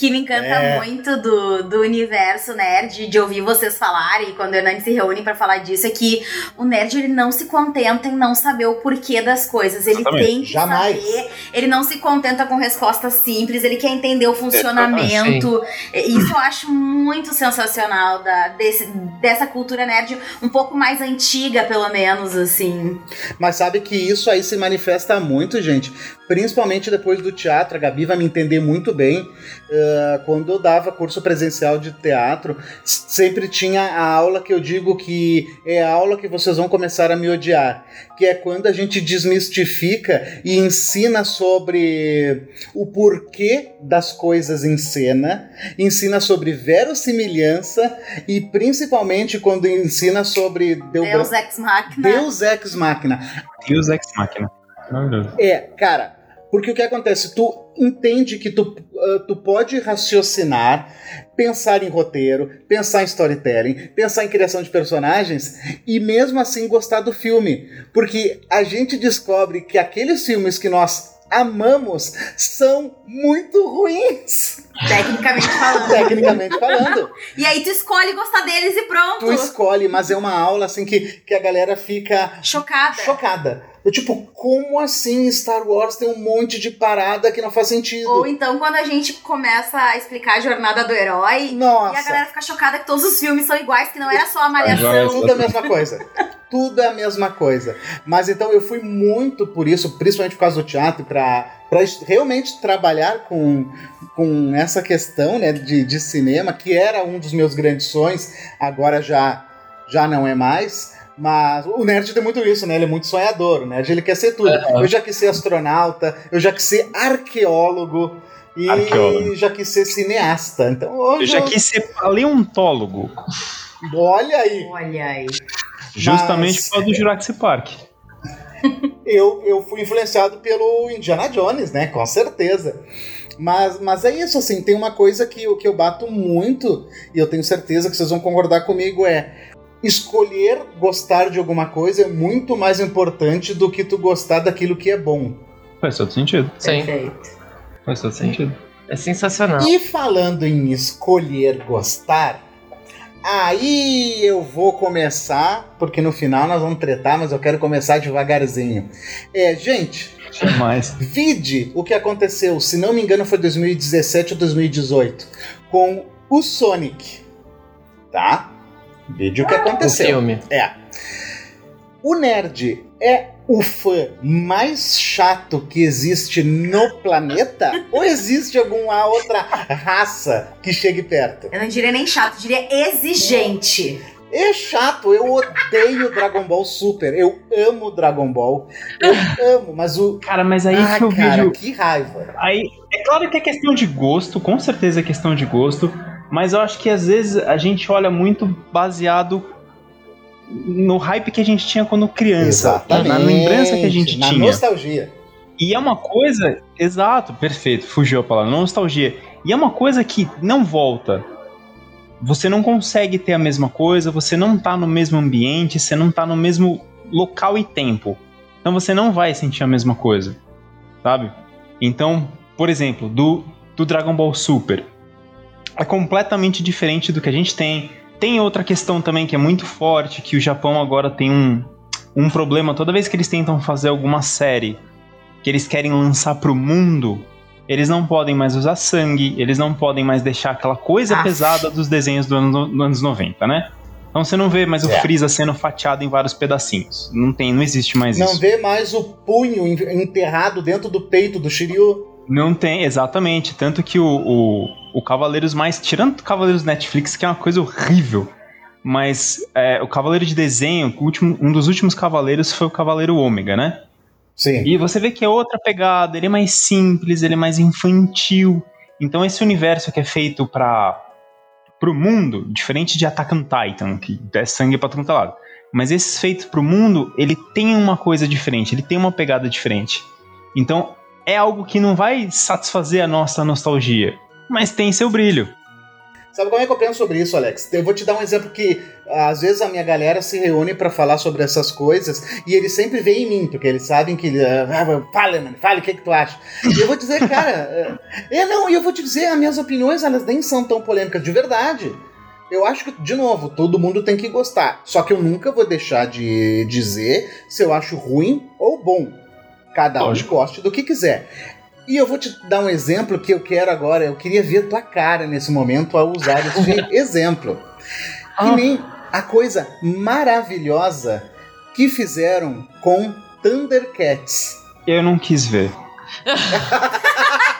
que me encanta É. muito do, do universo nerd, de ouvir vocês falarem, quando o Hernani se reúne pra falar disso, é que o nerd ele não se contenta em não saber o porquê das coisas. Ele Exatamente. tem que Jamais. saber, ele não se contenta com respostas simples, ele quer entender o funcionamento. E Isso eu acho muito sensacional da, desse, dessa cultura nerd, um pouco mais antiga, pelo menos, assim. Mas sabe que isso aí se manifesta muito, gente. Principalmente depois do teatro. A Gabi vai me entender muito bem. Ah, quando eu dava curso presencial de teatro, sempre tinha a aula que eu digo que é a aula que vocês vão começar a me odiar. Que é quando a gente desmistifica e ensina sobre o porquê das coisas em cena, ensina sobre verossimilhança e principalmente quando ensina sobre deu Deus bran- Ex Machina. Deus Ex Machina. Deus Ex Machina. É, cara, porque o que acontece? Tu entende que tu, ah, tu pode raciocinar, pensar em roteiro, pensar em storytelling, pensar em criação de personagens e mesmo assim gostar do filme. Porque a gente descobre que aqueles filmes que nós amamos são muito ruins, Tecnicamente falando. tecnicamente falando. E aí tu escolhe gostar deles e pronto. Tu escolhe, mas é uma aula assim que, que a galera fica Chocada. chocada. Eu, tipo, como assim Star Wars tem um monte de parada que não faz sentido? Ou então quando a gente começa a explicar a jornada do herói Nossa, e a galera fica chocada que todos os filmes são iguais, que não era só a malhação. Agora- tudo a mesma coisa. tudo é a mesma coisa. Mas então eu fui muito por isso, principalmente por causa do teatro, pra, pra realmente trabalhar com, com essa questão né, de, de cinema, que era um dos meus grandes sonhos, agora já, já não é mais. Mas o nerd tem muito isso, né? Ele é muito sonhador. O nerd ele quer ser tudo. Eu já quis ser astronauta, eu já quis ser arqueólogo e Arqueólogo. já quis ser cineasta. Então hoje. Eu já quis ser paleontólogo, Olha aí. Olha aí. Justamente Mas- por causa do Jurassic Park. eu, eu fui influenciado pelo Indiana Jones, né? Com certeza. Mas, mas é isso, assim, tem uma coisa que, eu- que eu bato muito, e eu tenho certeza que vocês vão concordar comigo, é escolher gostar de alguma coisa é muito mais importante do que tu gostar daquilo que é bom. Faz todo sentido. Sim, Perfeito. Faz todo sentido. é sensacional. E falando em escolher gostar, aí eu vou começar, porque no final nós vamos tretar, mas eu quero começar devagarzinho. É, gente, Mas, Vide o que aconteceu, se não me engano foi 2017 ou 2018, com o Sonic. Tá? Vide o que O aconteceu. filme. É. O nerd é o fã mais chato que existe no planeta? ou existe alguma outra raça que chegue perto? Eu não diria nem chato, eu diria exigente. É chato, eu odeio Dragon Ball Super. Eu amo Dragon Ball. Eu amo, mas o. cara, mas aí ah, que eu cara, vejo. que raiva. Aí, é claro que é questão de gosto, com certeza é questão de gosto, mas eu acho que às vezes a gente olha muito baseado no hype que a gente tinha quando criança, na lembrança que a gente na tinha. nostalgia. E é uma coisa. Exato, perfeito, fugiu a palavra, nostalgia. E é uma coisa que não volta. Você não consegue ter a mesma coisa, você não tá no mesmo ambiente, você não tá no mesmo local e tempo. Então você não vai sentir a mesma coisa, sabe? Então, por exemplo, do, do Dragon Ball Super. É completamente diferente do que a gente tem. Tem outra questão também que é muito forte, que o Japão agora tem um, um problema toda vez que eles tentam fazer alguma série que eles querem lançar pro mundo, eles não podem mais usar sangue, eles não podem mais deixar aquela coisa Ah. pesada dos desenhos do ano, dos anos 90, né? Então você não vê mais o É. Freeza sendo fatiado em vários pedacinhos. Não tem, não existe mais Não isso. vê mais o punho en- enterrado dentro do peito do Shiryu. Não tem, exatamente. Tanto que o, o, o Cavaleiros mais. Tirando Cavaleiros Netflix, que é uma coisa horrível. Mas é, o Cavaleiro de desenho, último, um dos últimos Cavaleiros foi o Cavaleiro Ômega, né? Sim. E você vê que é outra pegada, ele é mais simples, ele é mais infantil. Então esse universo que é feito para pro mundo, diferente de Attack on Titan, que é sangue pra todo lado. Mas esses feitos pro mundo, ele tem uma coisa diferente, ele tem uma pegada diferente. Então é algo que não vai satisfazer a nossa nostalgia, mas tem seu brilho. Sabe como é que eu penso sobre isso, Alex? Eu vou te dar um exemplo que às vezes a minha galera se reúne para falar sobre essas coisas e eles sempre veem em mim, porque eles sabem que. Uh, fala, mano, fala o que, que tu acha. E eu vou dizer, cara. é, é não, e eu vou te dizer, as minhas opiniões elas nem são tão polêmicas, de verdade. Eu acho que, de novo, todo mundo tem que gostar. Só que eu nunca vou deixar de dizer se eu acho ruim ou bom. Cada um goste do que quiser. E eu vou te dar um exemplo que eu quero agora. Eu queria ver tua cara nesse momento ao usar esse exemplo. Que Ah. nem a coisa maravilhosa que fizeram com Thundercats. Eu não quis ver.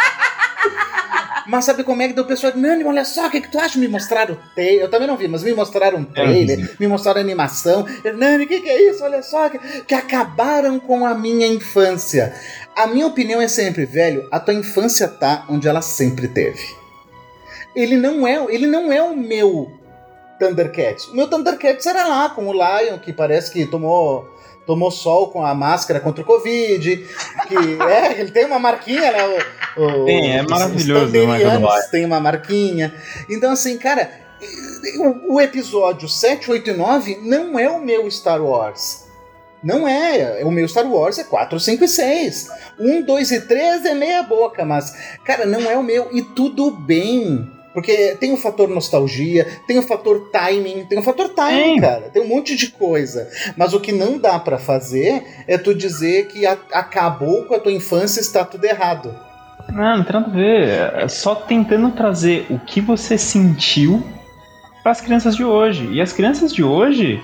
Mas sabe como é que deu o pessoal? Nani, olha só, o que, que tu acha? Me mostraram trailer. Eu também não vi, mas me mostraram um trailer, me mostraram animação. Eu, Nani, o que, que é isso? Olha só, que, que acabaram com a minha infância. A minha opinião é sempre, velho, a tua infância tá onde ela sempre teve. Ele não é, ele não é o meu Thundercats. O meu Thundercats era lá com o Lion, que parece que tomou tomou sol com a máscara contra o Covid, que é, ele tem uma marquinha, né? O, o- Tem, é os- maravilhoso Os Lion. tem uma marquinha. Então, assim, cara, o, o episódio 7, 8 e 9 não é o meu Star Wars. Não é. O meu Star Wars é 4, 5 e 6. 1, 2 e 3 é meia boca, mas, cara, não é o meu. E tudo bem. Porque tem o fator nostalgia, tem o fator timing, tem o fator timing, Tem. cara. Tem um monte de coisa. Mas o que não dá pra fazer é tu dizer que a- acabou com a tua infância e está tudo errado. Não, não tem nada a ver. É só tentando trazer o que você sentiu para as crianças de hoje. E as crianças de hoje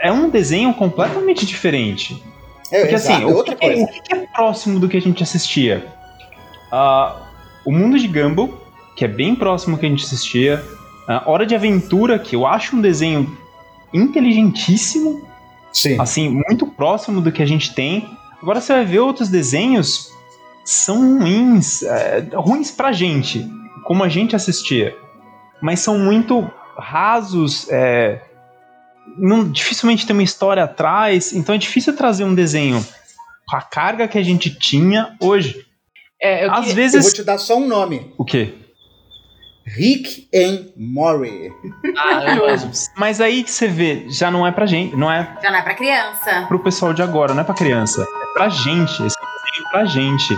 é um desenho completamente diferente. É, Porque exato, assim, é o, outra que, é- coisa. o que é próximo do que a gente assistia? Ah, o Mundo de Gumball, que é bem próximo do que a gente assistia. A Hora de Aventura, que eu acho um desenho inteligentíssimo, Sim. assim, muito próximo do que a gente tem. Agora você vai ver outros desenhos são ruins, é, ruins pra gente, como a gente assistia, mas são muito rasos, é, não, dificilmente tem uma história atrás, então é difícil trazer um desenho com a carga que a gente tinha hoje. É, eu Às queria- Eu vezes. vou te dar só um nome. O quê? Rick and Morty. Ah, eu amo. Mas aí que você vê, já não é pra gente, não é Já não é pra criança. pro pessoal de agora, não é pra criança, é pra gente, esse é pra gente.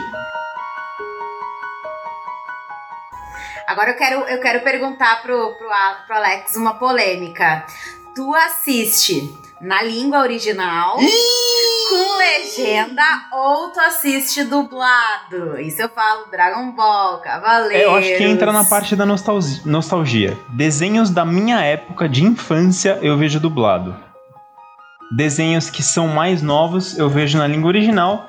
Agora eu quero, eu quero perguntar pro, pro, pro Alex uma polêmica. Tu assiste na língua original com legenda ou tu assiste dublado? Isso eu falo Dragon Ball, Cavaleiros. É, eu acho que entra na parte da nostalgia, nostalgia. Desenhos da minha época de infância eu vejo dublado. Desenhos que são mais novos eu vejo na língua original.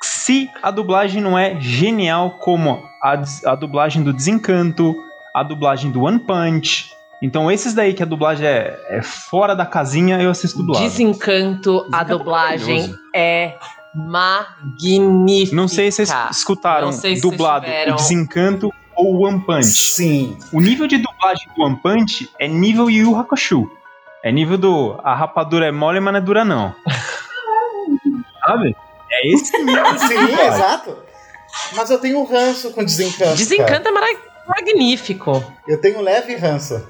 Se a dublagem não é genial como a, a dublagem do Desencanto, a dublagem do One Punch. Então esses daí que a dublagem é, é fora da casinha, eu assisto dublado. Desencanto, a Desencanto é dublagem é magnífica. Não sei se vocês escutaram sei se dublado vocês tiveram. o Desencanto ou o One Punch. Sim. O nível de dublagem do One Punch é nível Yu Yu Hakusho. É nível do a rapadura é mole, mas não é dura não. Sabe? É esse nível Sim, exato. Mas eu tenho ranço com Desencanto. cara. Desencanto é mara- magnífico. Eu tenho leve ranço.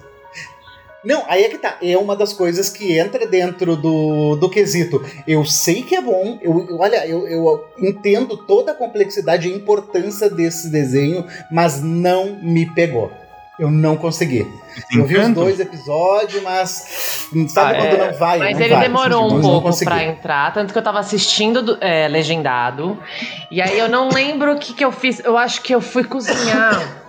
Não, aí é que tá. É uma das coisas que entra dentro do, do quesito. Eu sei que é bom. Eu, eu- olha, eu, eu entendo toda a complexidade e a importância desse desenho, mas não me pegou. Eu não consegui. Eu vi os dois episódios, mas sabe Ah, quando é. não vai? Mas não ele vai. demorou um pouco pra entrar, tanto que eu tava assistindo do- é, legendado. E aí eu não lembro o que, que eu fiz. Eu acho que eu fui cozinhar.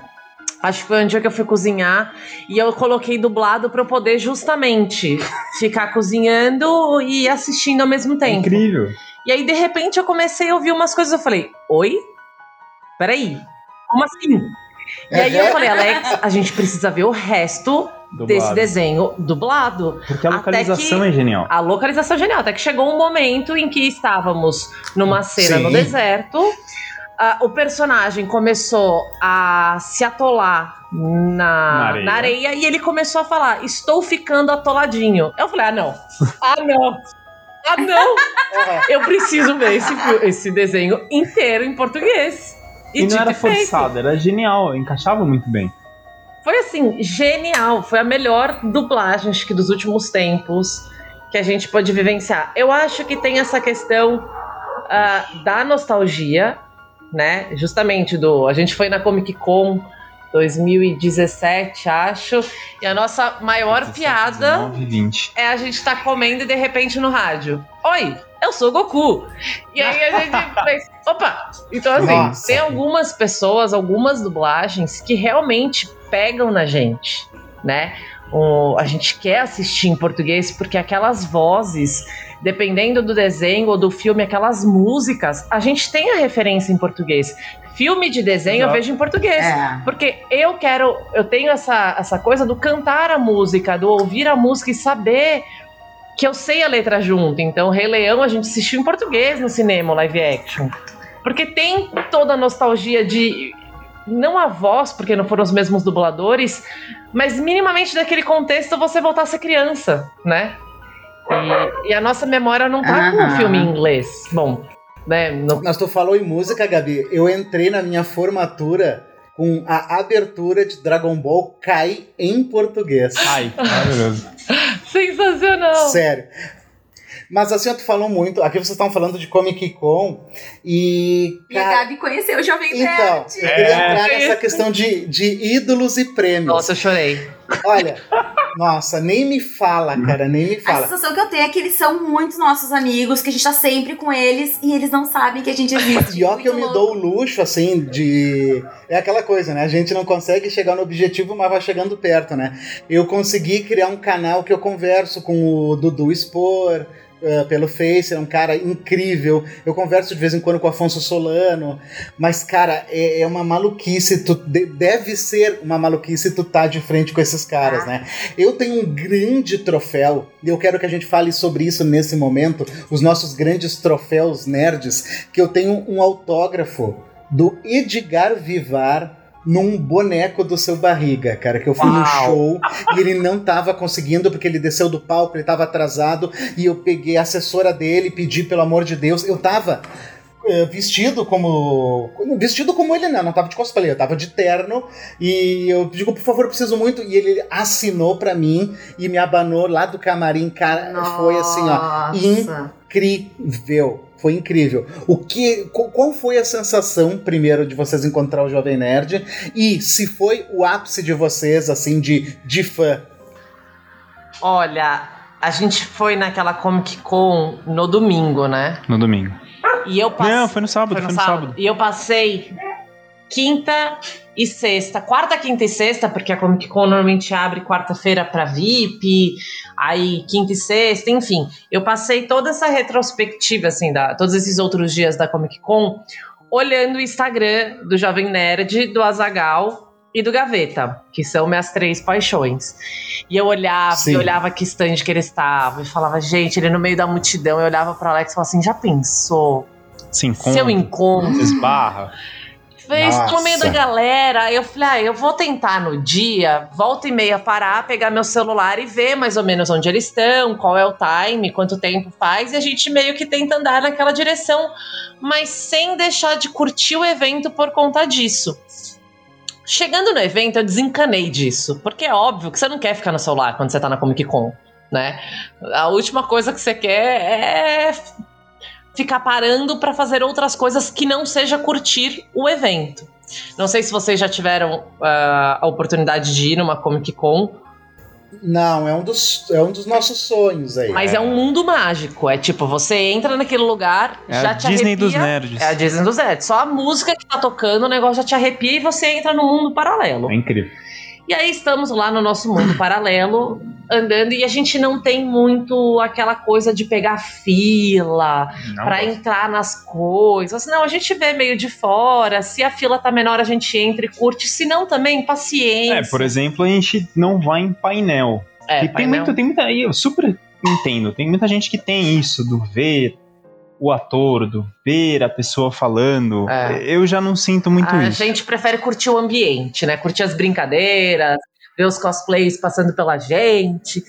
Acho que foi um dia que eu fui cozinhar e eu coloquei dublado pra eu poder justamente ficar cozinhando e assistindo ao mesmo É tempo. incrível. E aí, de repente, eu comecei a ouvir umas coisas. Eu falei, oi? Peraí, como assim? E aí eu falei, Alex, a gente precisa ver o resto desse Dublado. desenho dublado. Porque a localização que- é genial. A localização é genial. Até que chegou um momento em que estávamos numa cena Sim. no deserto. Ah, o personagem começou a se atolar na, Na na areia. areia. e ele começou a falar: Estou ficando atoladinho. Eu falei: Ah, não. Ah, não. ah, não! Eu preciso ver esse, esse desenho inteiro em português. E, não dito era e forçado, era genial, encaixava muito bem. Foi assim, genial. Foi a melhor dublagem, acho que dos últimos tempos que a gente pôde vivenciar. Eu acho que tem essa questão ah, da nostalgia, né? Justamente do. A gente foi na Comic Con 2017, acho. E a nossa maior 17, piada 19, 20. é a gente tá comendo e de repente no rádio. Oi, eu sou o Goku. E aí a gente fez. Opa! Então, assim, Nossa. tem algumas pessoas, algumas dublagens que realmente pegam na gente, né? O, a gente quer assistir em português porque aquelas vozes, dependendo do desenho ou do filme, aquelas músicas, a gente tem a referência em português. Filme de desenho eu Exato. vejo em português. É. Porque eu quero, eu tenho essa, essa coisa do cantar a música, do ouvir a música e saber que eu sei a letra junto. Então, Rei Leão a gente assistiu em português no cinema, live action. Porque tem toda a nostalgia de. Não a voz, porque não foram os mesmos dubladores, mas minimamente daquele contexto você voltar a ser criança, né? E, e a nossa memória não tá com o filme em inglês. Bom, né? não- Mas tu falou em música, Gabi. Eu entrei na minha formatura com a abertura de Dragon Ball Kai em português. Ai, maravilhoso. Sensacional! Sério. Mas assim, tu falou muito. Aqui vocês estão falando de Comic Con e. E a Gabi conheceu o Jovem então, Nerd. eu queria É. entrar nessa questão de, de ídolos e prêmios. Nossa, eu chorei. Olha, nossa, nem me fala, cara, nem me A fala. sensação que eu tenho é que eles são muitos nossos amigos, que a gente tá sempre com eles e eles não sabem que a gente existe. Pior que eu me Muito dou o luxo, assim, de. É aquela coisa, né? A gente não consegue chegar no objetivo, mas vai chegando perto, né? Eu consegui criar um canal que eu converso com o Dudu Spor. Eh, pelo Face, é um cara incrível. Eu converso de vez em quando com o Afonso Solano, mas, cara, é, é uma maluquice. Tu, de- deve ser uma maluquice tu tá de frente com esses caras, né? Eu tenho um grande troféu, e eu quero que a gente fale sobre isso nesse momento, os nossos grandes troféus nerds, que eu tenho um autógrafo do Edgar Vivar num boneco do seu barriga, cara, que eu fui no Uau. show e ele não tava conseguindo porque ele desceu do palco, ele tava atrasado e eu peguei a assessora dele, pedi pelo amor de Deus, eu tava eh, vestido como vestido como ele não, não tava de cosplay, eu tava de terno e eu digo, por favor, preciso muito e ele assinou pra mim e me abanou lá do camarim, cara, foi assim, ó, Nossa. incrível. Foi incrível. O que, qual, foi a sensação primeiro de vocês encontrar o Jovem Nerd e se foi o ápice de vocês assim de, de fã? Olha, a gente foi naquela Comic Con no domingo, né? No domingo. E eu passei. Não, foi no sábado, foi no, sábado. E eu passei quinta e sexta. Quarta, quinta e sexta, porque a Comic Con normalmente abre quarta-feira pra VIP, aí quinta e sexta, enfim. Eu passei toda essa retrospectiva, assim, da, todos esses outros dias da Comic Con, olhando o Instagram do Jovem Nerd, do Azagal e do Gaveta, que são minhas três paixões. E eu olhava, Sim. e olhava que stand que eles estavam, e falava, gente, ele no meio da multidão, eu olhava pro Alex e falava assim, já pensou? Se encontra, Seu encontro. esbarra. Fez no meio Nossa. da galera. Eu falei, ah, eu vou tentar no dia, volta e meia parar, pegar meu celular e ver mais ou menos onde eles estão, qual é o time, quanto tempo faz, e a gente meio que tenta andar naquela direção, mas sem deixar de curtir o evento por conta disso. Chegando no evento, eu desencanei disso, porque é óbvio que você não quer ficar no celular quando você tá na Comic Con, né? A última coisa que você quer é ficar parando para fazer outras coisas que não seja curtir o evento. Não sei se vocês já tiveram ah, a oportunidade de ir numa Comic Con, Não, é um dos, é um dos nossos sonhos aí. mas é. um mundo mágico. É tipo, você entra naquele lugar, É já a te Disney arrepia. dos nerds. É a Disney dos nerds. Só a música que tá tocando, o negócio já te arrepia e você entra no mundo paralelo. É incrível. E aí estamos lá no nosso mundo paralelo, andando, e a gente não tem muito aquela coisa de pegar fila, gosto. entrar nas coisas. Não, a gente vê meio de fora. Se a fila tá menor, a gente entra e curte. Se não, também, paciência. É, por exemplo, a gente não vai em painel. É, e tem, painel. muito, tem muita. Eu super entendo. Tem muita gente que tem isso, do ver o ator, do ver a pessoa falando. É. Eu já não sinto muito A isso. gente prefere curtir o ambiente, né? Curtir as brincadeiras, ver os cosplays passando pela gente.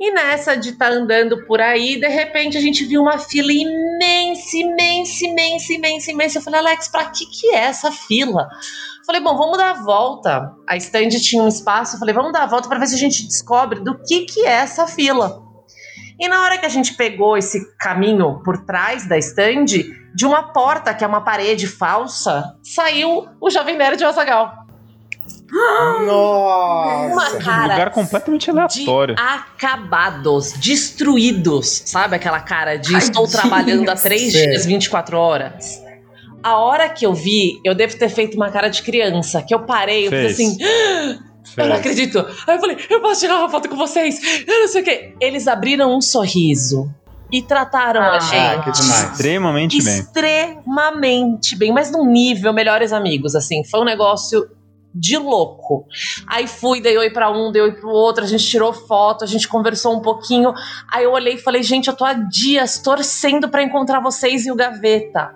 E nessa de estar tá andando por aí, de repente a gente viu uma fila imensa, imensa, imensa, imensa, imensa. Eu falei, Alex, pra que que é essa fila? Falei, bom, vamos dar a volta. A stand tinha um espaço. Eu falei, vamos dar a volta para ver se a gente descobre do que que é essa fila. E na hora que a gente pegou esse caminho por trás da stand, de uma porta, que é uma parede falsa, saiu o Jovem Nerd Azagal. Nossa! Uma cara um lugar completamente aleatório. De acabados, destruídos. Sabe aquela cara de estou trabalhando há três dias, 24 horas? A hora que eu vi, eu devo ter feito uma cara de criança, que eu parei, eu Fez. fiz Eu não acredito. Aí eu falei, eu posso tirar uma foto com vocês? Eu não sei o quê. Eles abriram um sorriso e trataram a Ah, gente Ah, que demais. Extremamente bem. extremamente bem, mas num nível melhores amigos, assim, foi um negócio de louco. Aí fui, dei oi pra um, dei oi pro outro, a gente tirou foto, a gente conversou um pouquinho. Aí eu olhei e falei, gente, eu tô há dias torcendo pra encontrar vocês e o Gaveta.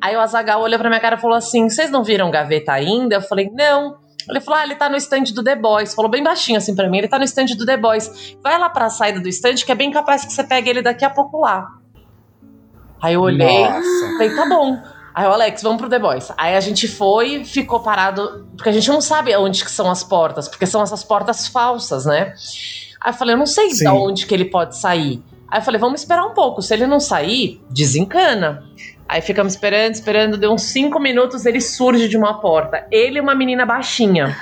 Aí o Azagal olhou pra minha cara e falou assim: vocês não viram Gaveta ainda? Eu falei, não. Ele falou: ah, ele tá no stand do The Boys. Falou bem baixinho assim pra mim: ele tá no stand do The Boys. Vai lá pra saída do stand, que é bem capaz que você pegue ele daqui a pouco lá. Aí eu olhei, Nossa. falei, tá bom. Aí o Alex, vamos pro The Boys. Aí a gente foi, ficou parado, porque a gente não sabe onde que são as portas, porque são essas portas falsas, né? Aí eu falei, eu não sei Sim. de onde que ele pode sair. Aí eu falei, vamos esperar um pouco. Se ele não sair, desencana. Aí ficamos esperando, esperando, deu uns cinco minutos, ele surge de uma porta. Ele e uma menina baixinha.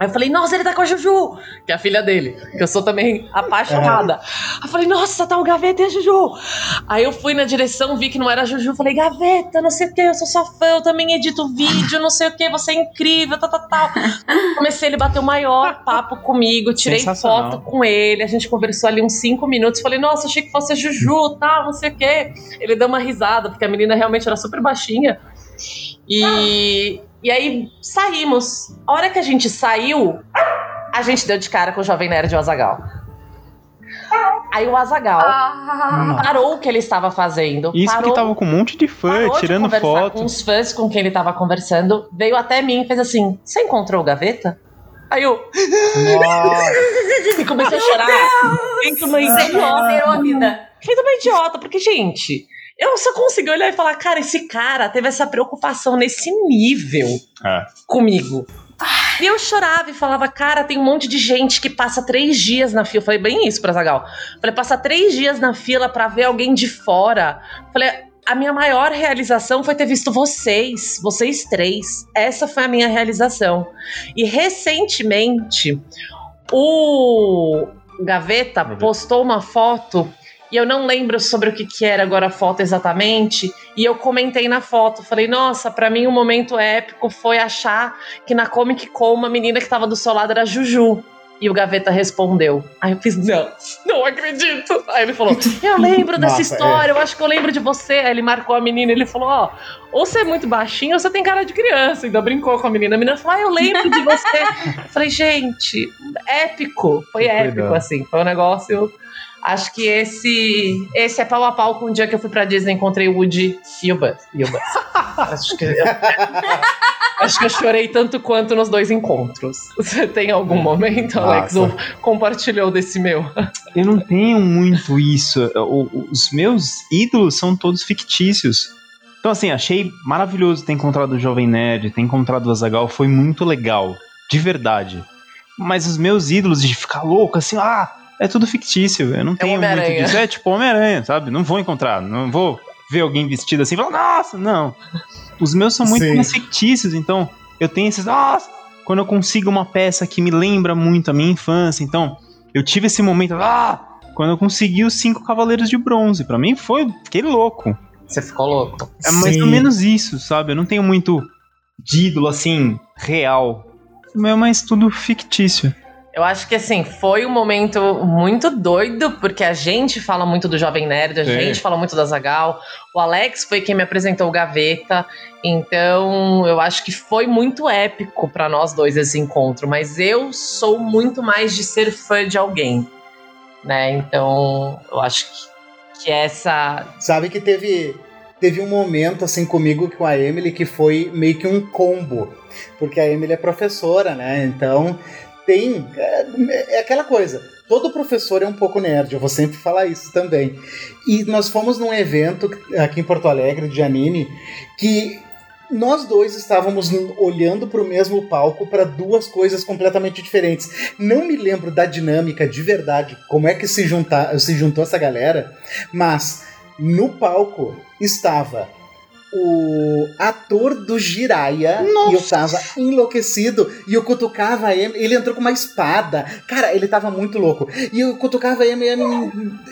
Aí eu falei, nossa, ele tá com a Juju, que é a filha dele, que eu sou também apaixonada. Aí eu falei, nossa, tá o Gaveta e a Juju. Aí eu fui na direção, vi que não era a Juju, falei, Gaveta, não sei o que, eu sou sua fã, eu também edito vídeo, não sei o que, você é incrível, tal, tal, tal. Comecei, ele bateu o maior papo comigo, tirei foto com ele, a gente conversou ali uns cinco minutos, falei, nossa, achei que fosse a Juju, tal, não sei o que. Ele deu uma risada, porque a menina realmente era super baixinha. E, e aí saímos. A hora que a gente saiu, a gente deu de cara com o Jovem Nerd e o Azagal. Aí o Azagal Ah, parou o que ele estava fazendo. Isso parou, que tava com um monte de fã parou de tirando conversar foto. com os fãs com quem ele estava conversando, veio até mim e fez assim: Você encontrou o gaveta? Aí eu Nossa. comecei a chorar. Feito uma idiota. Feito uma idiota, porque, gente, eu só consegui olhar e falar: Cara, esse cara teve essa preocupação nesse nível É. comigo. E eu chorava e falava, cara, tem um monte de gente que passa três dias na fila. Eu falei bem isso pra Zagal. Falei, passa três dias na fila pra ver alguém de fora. Falei, a minha maior realização foi ter visto vocês, vocês três. Essa foi a minha realização. E recentemente, o Gaveta. postou uma foto. E eu não lembro sobre o que, que era agora a foto exatamente. E eu comentei na foto. Falei, nossa, pra mim o momento épico foi achar que na Comic Con uma menina que tava do seu lado era Juju. E o Gaveta respondeu. Aí eu fiz, não, não acredito. Aí ele falou, eu lembro dessa Nossa, história, eu acho que eu lembro de você. Aí ele marcou a menina, ele falou, ó, ou você é muito baixinho ou você tem cara de criança. Ainda brincou com a menina. A menina falou, ah, eu lembro de você. eu falei, gente, épico. Foi Que épico, cuidado. assim. Foi um negócio... Acho que esse esse é pau a pau com o dia que eu fui pra Disney e encontrei o Woody e o Buzz. E o Buzz. acho, que eu, acho que eu chorei tanto quanto nos dois encontros. Você tem algum momento, Alex, Nossa. ou compartilhou desse meu? Eu não tenho muito isso. Os meus ídolos são todos fictícios. Então, assim, achei maravilhoso ter encontrado o Jovem Nerd, ter encontrado o Azagal, foi muito legal. De verdade. Mas os meus ídolos de ficar louco, assim, ah, é tudo fictício. Eu não tenho muito disso. É tipo Homem-Aranha, sabe? Não vou encontrar, não vou ver alguém vestido assim e falar, nossa, não. Os meus são muito mais fictícios, então eu tenho esses, nossa, quando eu consigo uma peça que me lembra muito a minha infância, então eu tive esse momento, ah, quando eu consegui os cinco Cavaleiros de Bronze. Pra mim foi, fiquei louco. Você ficou louco? É mais Sim. ou menos isso, sabe? Eu não tenho muito de ídolo assim, real. Meu é mais tudo fictício. Eu acho que assim, foi um momento muito doido, porque a gente fala muito do Jovem Nerd, a Sim. gente fala muito da Zagal. O Alex foi quem me apresentou o Gaveta. Então, eu acho que foi muito épico pra nós dois esse encontro, mas eu sou muito mais de ser fã de alguém, né? Então, eu acho que, que essa Sabe que teve, teve um momento assim comigo com a Emily que foi meio que um combo. Porque a Emily é professora, né? Então tem. É, é aquela coisa. Todo professor é um pouco nerd, eu vou sempre falar isso também. E nós fomos num evento aqui em Porto Alegre de anime que nós dois estávamos olhando para o mesmo palco para duas coisas completamente diferentes. Não me lembro da dinâmica de verdade, como é que se, juntar, se juntou essa galera, mas no palco estava o ator do Jiraya Nossa. e eu tava enlouquecido e eu cutucava ele, ele entrou com uma espada. Cara, ele tava muito louco. E eu cutucava ele,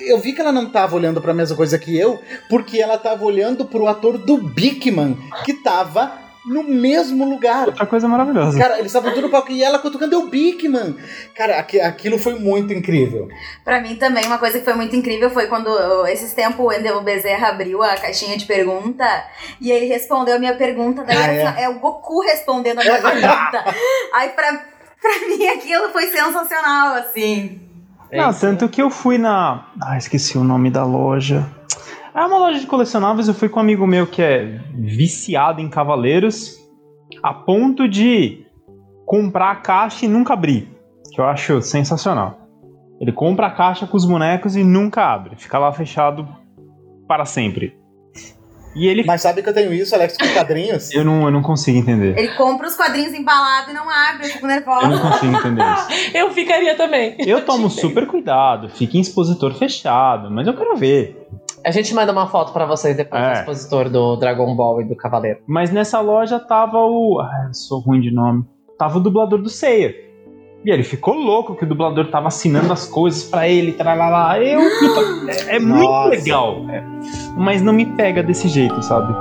eu vi que ela não tava olhando pra mesma coisa que eu, porque ela tava olhando pro ator do Bigman, que tava no mesmo lugar. Outra coisa maravilhosa. Cara, eles estavam tudo no palco e ela cutucando o Bigman. Cara, aqui- aquilo foi muito incrível. Pra mim também, uma coisa que foi muito incrível foi quando esses tempos o Wendel Bezerra abriu a caixinha de pergunta e ele respondeu a minha pergunta, daí Ah, era- é? o Goku respondendo a minha pergunta. Aí pra, pra mim aquilo foi sensacional, assim. Não, tanto que eu fui na. Ah, esqueci o nome da loja. É uma loja de colecionáveis, eu fui com um amigo meu que é viciado em cavaleiros, a ponto de comprar a caixa e nunca abrir. Que eu acho sensacional. Ele compra a caixa com os bonecos e nunca abre. Fica lá fechado para sempre. E ele. Mas sabe que eu tenho isso, Alex, com quadrinhos? Eu não, eu não consigo entender. Ele compra os quadrinhos embalados e não abre, eu fico Eu não nervosa. consigo entender isso. Eu ficaria também. Eu tomo super cuidado, fica em expositor fechado, mas eu quero ver. A gente manda uma foto pra vocês depois É. do expositor do Dragon Ball e do Cavaleiro. Mas nessa loja tava o. Ah, sou ruim de nome. Tava o dublador do Seiya. E ele ficou louco que o dublador tava assinando as coisas pra ele, tralalá. Eu. puta, é, é muito legal. é. mas não me pega desse jeito, sabe?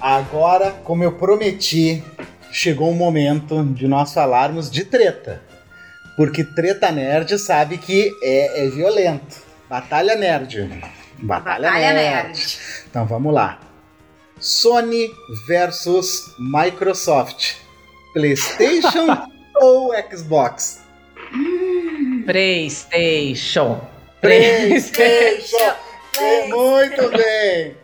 Agora, como eu prometi, chegou o momento de nós falarmos de treta. Porque treta nerd sabe que é, é violento. Batalha nerd. Batalha, Batalha nerd. nerd. Então vamos lá. Sony versus Microsoft. PlayStation ou Xbox? PlayStation. PlayStation! Muito bem!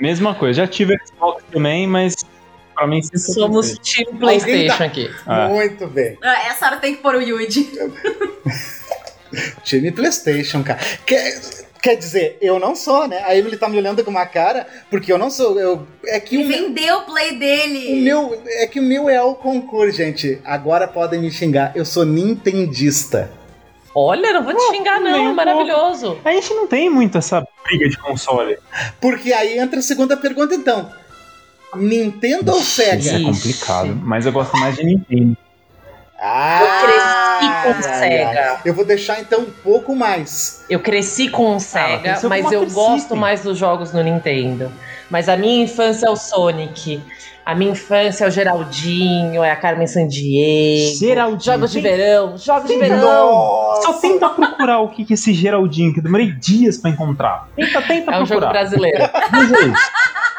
Mesma coisa. Já tive Xbox também, mas pra mim foi Somos time PlayStation Alguém aqui. Ah. Muito bem. Ah, Essa hora tem que pôr o Yuji. Time PlayStation, cara. Quer, quer dizer, eu não sou, né? A Emily tá me olhando com uma cara, porque eu não sou. Eu, é que Ele o vendeu o play dele. o meu. É que o meu é o concurso, gente. Agora podem me xingar. Eu sou nintendista. Olha, não vou te xingar, nem não. É maravilhoso. A gente não tem muito essa briga de console. Porque aí entra a segunda pergunta, então. Nintendo ou Isso é Sega? complicado. Mas eu gosto mais de Nintendo. Ah, Eu cresci com ai, Sega. ai. Eu vou deixar então um pouco mais. Eu cresci com o Sega, cresceu com mas eu gosto mais dos jogos no Nintendo. Mas a minha infância é o Sonic. A minha infância é o Geraldinho, é a Carmen Sandiego. Geraldinho. Jogos de verão, jogos de verão. Nossa! Só tenta procurar o que que é esse Geraldinho, que eu demorei dias pra encontrar. Tenta, tenta É um jogo procurar. brasileiro.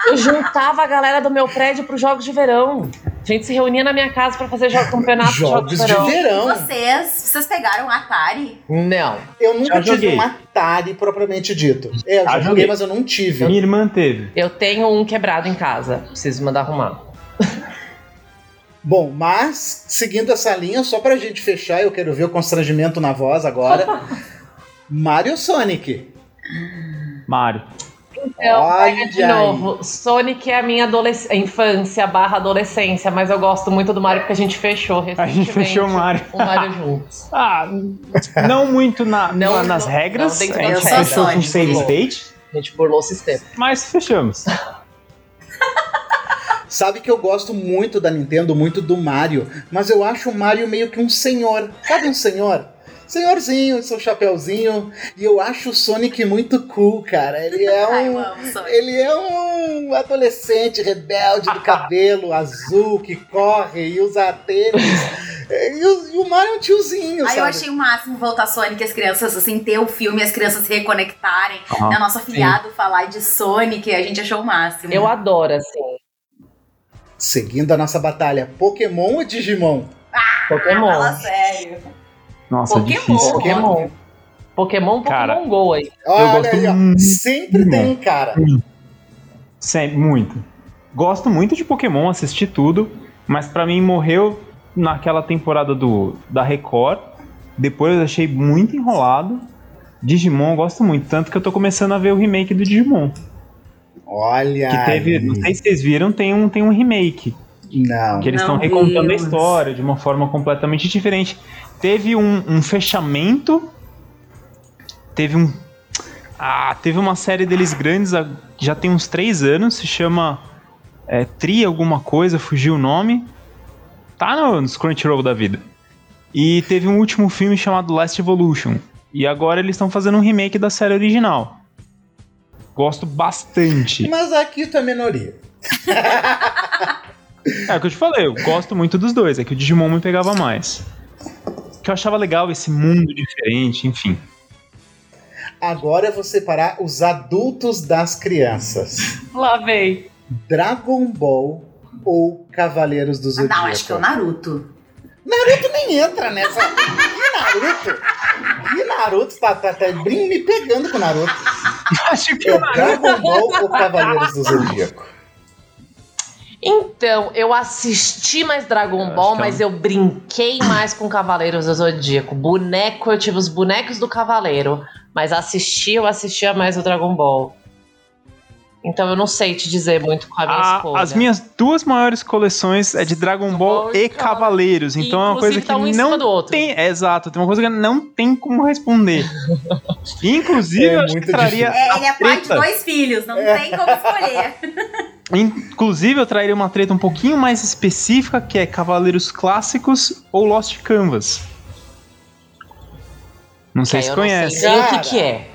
Eu juntava a galera do meu prédio pros jogos de verão. A gente se reunia na minha casa pra fazer jogo, campeonato de jogos Jogos de de verão. verão. Vocês, vocês pegaram Atari? Não. Eu nunca tive um Atari propriamente dito. É, eu já Já joguei, joguei. mas eu não tive. Minha irmã teve. Eu tenho um quebrado em casa. Preciso mandar arrumar. Bom, mas, seguindo essa linha, só pra gente fechar, eu quero ver o constrangimento na voz agora. Mario Sonic. Mário. Então, Olha pega de aí. novo. Sonic é a minha adolesc- infância barra adolescência, mas eu gosto muito do Mario porque a gente fechou A gente fechou o Mario. O Mario juntos. Ah, não muito na, Não, na- nas não, regras. não gente das fechou regras. com save Burlou. state, A gente burlou o sistema. mas fechamos. Sabe que eu gosto muito da Nintendo, muito do Mario, mas eu acho o Mario meio que um senhor. Sabe um senhor? Senhorzinho, seu chapéuzinho. E eu acho o Sonic muito cool, cara. Ele é Ai, eu um. Sonic. Ele é um adolescente rebelde do cabelo azul que corre e usa tênis. E o, e o Mario é um tiozinho, Aí sabe? eu achei o máximo voltar Sonic as crianças, assim, ter o filme, as crianças se reconectarem. Aham. né, nosso afilhado falar de Sonic, a gente achou o máximo. Eu adoro, assim, Seguindo a nossa batalha, Pokémon ou Digimon? Ah, Pokémon. fala sério. Nossa, Pokémon. difícil. Pokémon. Pokémon, Pokémon Cara, Go aí. Olha gosto aí, ó. muito. Sempre tem um cara. Sempre, muito. Gosto muito de Pokémon, assisti tudo, mas pra mim morreu naquela temporada do da Record. Depois eu achei muito enrolado. Digimon eu gosto muito, tanto que eu tô começando a ver o remake do Digimon. Olha. Que teve, aí. não sei se vocês viram, tem um, tem um remake. Não. Que eles estão recontando a história de uma forma completamente diferente. Teve um, um fechamento. Teve um. Ah, teve uma série deles grandes, já tem uns três anos, se chama é, Tri alguma coisa, fugiu o nome. Tá no, nos Crunchyroll da vida. E teve um último filme chamado Last Evolution. E agora eles estão fazendo um remake da série original. Gosto bastante. Mas aqui tu é minoria. É o que eu te falei, eu gosto muito dos dois, é que o Digimon me pegava mais. Que eu achava legal esse mundo diferente, enfim. Agora eu vou separar os adultos das crianças. Lá vem. Dragon Ball ou Cavaleiros do Ah, Zodíaco? não, acho que é o Naruto. Naruto nem entra nessa. Que Naruto? Que Naruto tá, tá, tá me pegando com o Naruto. Acho que É Dragon Ball ou Cavaleiros do Zodíaco? Então, eu assisti mais Dragon Ball, é mas um- eu brinquei mais com Cavaleiros do Zodíaco. Boneco, eu tive os bonecos do Cavaleiro. Mas assistir, eu assistia mais o Dragon Ball. Então eu não sei te dizer muito com a minha A- escolha. as minhas duas maiores coleções é de Dragon Ball Ball e Cavaleiros. Então é uma coisa Inclusive, que tá um em cima não do outro. tem. É, exato, tem uma coisa que não tem como responder. Inclusive, É eu acho que traria. É, ele é pai de dois filhos, não tem como escolher. Inclusive, eu traria uma treta um pouquinho mais específica, que é Cavaleiros Clássicos ou Lost Canvas. Não sei Que se aí eu não conhece. sei o que, que é.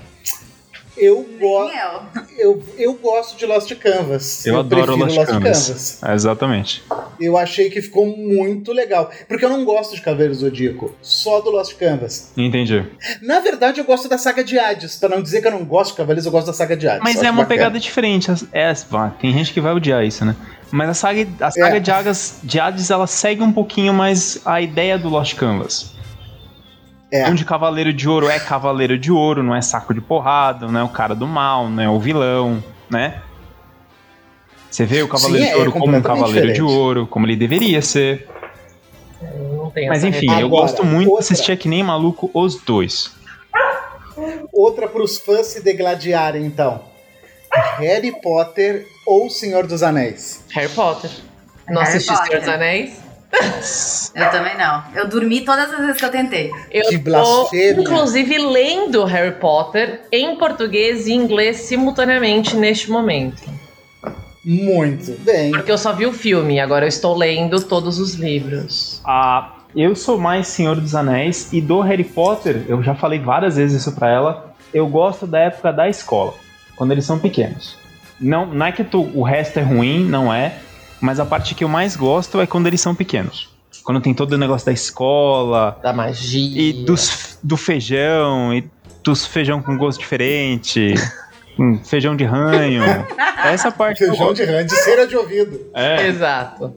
Eu, go Nem eu. eu, eu gosto de Lost Canvas. Eu, adoro prefiro Lost, Canvas. É, exatamente. Eu achei que ficou muito legal. Porque eu não gosto de Cavaleiros Zodíaco, só do Lost Canvas. Entendi. Na verdade, eu gosto da saga de Hades. Pra não dizer que eu não gosto de Cavaleiros, eu gosto da saga de Hades. Mas Eu é uma bacana. pegada diferente. É, tem gente que vai odiar isso, né? Mas a saga, a saga É. de, Hades, de Hades, ela segue um pouquinho mais a ideia do Lost Canvas. É. Onde Cavaleiro de Ouro é Cavaleiro de Ouro, não é saco de porrada, não é o cara do mal, não é o vilão, né? Você vê o Cavaleiro Sim, de é Ouro como um Cavaleiro de diferente. Ouro, como ele deveria ser. Mas enfim, eu Agora, gosto muito outra. de assistir que nem maluco os dois. Outra pros fãs se degladiarem, então. Harry Potter ou Senhor dos Anéis? Harry Potter. Não Harry assisti Senhor Potter. dos Anéis? Eu também não. Eu dormi todas as vezes que eu tentei. Eu Que tô, blasfêmia. inclusive, lendo Harry Potter em português e inglês simultaneamente neste momento. Muito bem. Porque eu só vi o filme, agora eu estou lendo todos os livros. Ah, eu sou mais Senhor dos Anéis e do Harry Potter, eu já falei várias vezes isso pra ela, eu gosto da época da escola, quando eles são pequenos. Não, não é que tu- o resto é ruim, não é, mas a parte que eu mais gosto é quando eles são pequenos. Quando tem todo o negócio da escola Da magia. e dos, do feijão e dos feijão com gosto diferente, feijão de ranho. Essa parte eu Feijão gosto. de rã, de cera de ouvido. É, Exato.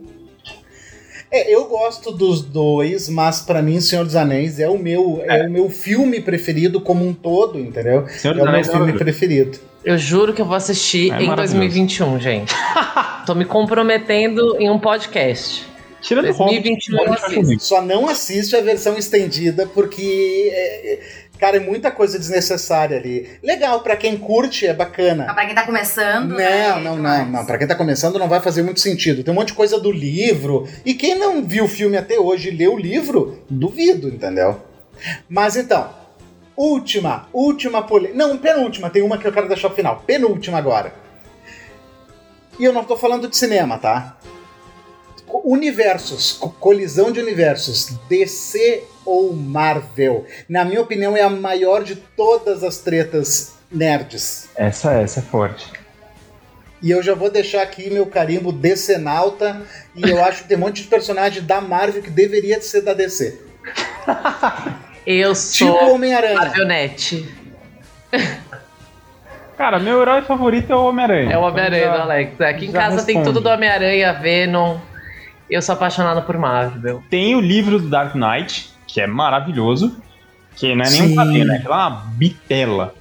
É, eu gosto dos dois, mas pra mim Senhor dos Anéis é o meu é. o meu filme preferido como um todo, entendeu? Senhor É dos o meu Anéis é filme preferido. Eu juro que eu vou assistir É em maravilhoso. 2021, gente. Tô me comprometendo em um podcast. Tirando o Hobbit, 2021 o eu Hobbit eu assisto. Só não assiste a versão estendida porque é, é, cara, é muita coisa desnecessária ali. Legal pra quem curte, é bacana. Pra quem tá começando. Não, né, não, não, não. Pra quem tá começando não vai fazer muito sentido. Tem um monte de coisa do livro. E quem não viu o filme até hoje e leu o livro, duvido, entendeu? Mas então, última, última polêmica. Não, penúltima, tem uma que eu quero deixar pro final. Penúltima agora. E eu não tô falando de cinema, tá? Universos, co- colisão de universos, DC ou Marvel? Na minha opinião, é a maior de todas as tretas nerds. Essa, essa é forte. E eu já vou deixar aqui meu carimbo Decenalta. E eu acho que tem um monte de personagem da Marvel que deveria ser da DC. Eu Tipo sou Homem-Aranha. Marionete. Cara, meu herói favorito é o Homem-Aranha. É o Homem-Aranha Então do Alex. Aqui em casa tem responde. tudo do Homem-Aranha, Venom. Eu sou apaixonada por Marvel. Tem o livro do Dark Knight, que é maravilhoso. Que não é nenhum quadrinho, né? Aquela é uma bitela.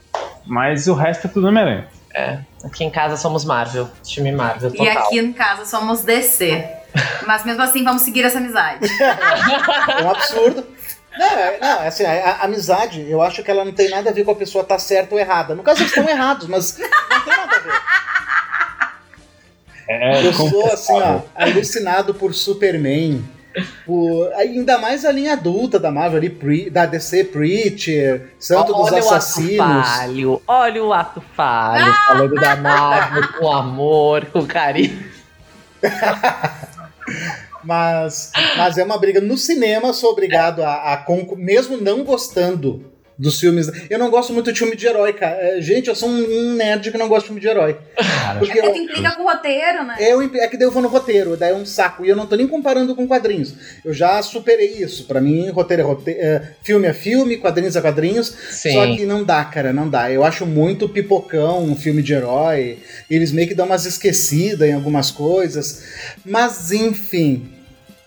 Mas o resto é tudo Homem-Aranha. É, aqui em casa somos Marvel, time Marvel total. E aqui em casa somos DC. Mas mesmo assim, vamos seguir essa amizade. É um absurdo. Não, é- não, assim, a, a amizade, eu acho que ela não tem nada a ver com a pessoa estar certa ou errada. No caso, eles estão errados, mas não tem nada a ver. É, Eu sou, assim, ó, alucinado por Superman. Por, ainda mais a linha adulta da Marvel ali, Pre- da DC Preacher, Santo dos olha o ato Assassinos. falho, olha o ato falho, falando da Marvel com amor, com carinho. Mas, mas é uma briga. No cinema, sou obrigado a, a mesmo não gostando dos filmes. Eu não gosto muito de filme de herói, cara. É, Gente, eu sou um, um nerd que não gosta de filme de herói. Porque É eu, que implica com o roteiro, né? eu, é que daí eu vou no roteiro, daí é um saco. E eu não tô nem comparando com quadrinhos. Eu já superei isso. Pra mim, roteiro é roteiro. é, filme é filme, quadrinhos é quadrinhos. Sim. Só que não dá, cara, não dá. Eu acho muito pipocão um filme de herói. Eles meio que dão umas esquecidas em algumas coisas. Mas, enfim.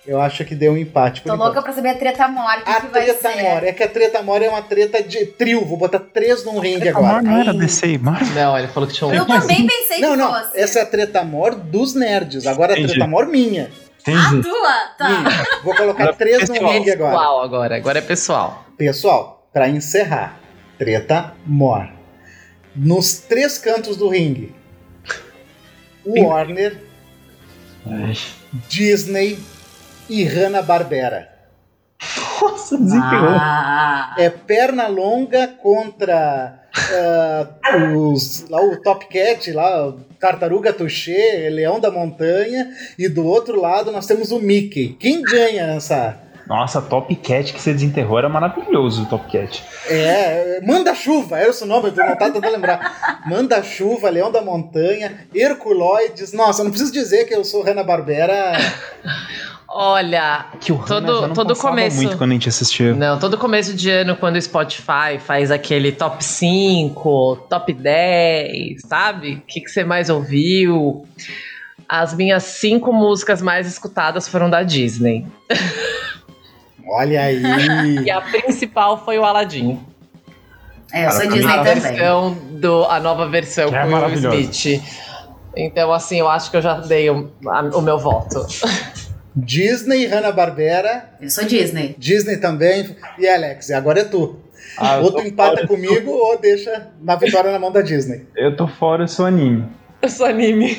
Eu acho que deu um empate. por Tô enquanto. louca pra saber a treta mora. Que, A que treta mora. É que a treta mora é uma treta de trio. Vou botar três num ringue agora. não era. DC e Marvel. Não, ele falou que tinha um. Eu também pensei Não, que não. fosse. Essa é a treta mor dos nerds. Agora a Entendi. treta mor minha. Entendi. Tua, tá. Minha. Vou colocar Agora três no É ringue agora. pessoal agora, agora é pessoal. Pessoal, pra encerrar, treta mor. Nos três cantos do ringue. Warner, Ai. Disney e Hanna-Barbera. Nossa, desenterrou. Ah, É perna longa contra ah, os, lá o Top Cat, lá, o Tartaruga Touché, Leão da Montanha, e do outro lado nós temos o Mickey. Quem ganha nessa? Nossa, Top Cat que você desenterrou era maravilhoso, o Top Cat. É, Manda-Chuva, era esse o nome, eu não tá tentando lembrar. Manda-Chuva, Leão da Montanha, Herculoides. Nossa, eu não preciso dizer que eu sou Hanna-Barbera. Olha, Que o Todo- já não todo começo- muito quando a gente assistia. Não, todo começo de ano, quando o Spotify faz aquele top 5, top 10, sabe? O que, que você mais ouviu? As minhas cinco músicas mais escutadas foram da Disney. Olha aí. E a principal foi o Aladdin. é, eu sou Disney A também. versão do. A nova versão Que é com o Will maravilhosa. Smith. Então, assim, eu acho que eu já dei o, a- o meu voto. Disney, Hanna-Barbera, Eu sou Disney. Disney também. E Alex, agora é tu. Ah, eu ou tu empata fora, comigo ou deixa na vitória na mão da Disney. Eu tô fora, eu sou anime. Eu sou anime.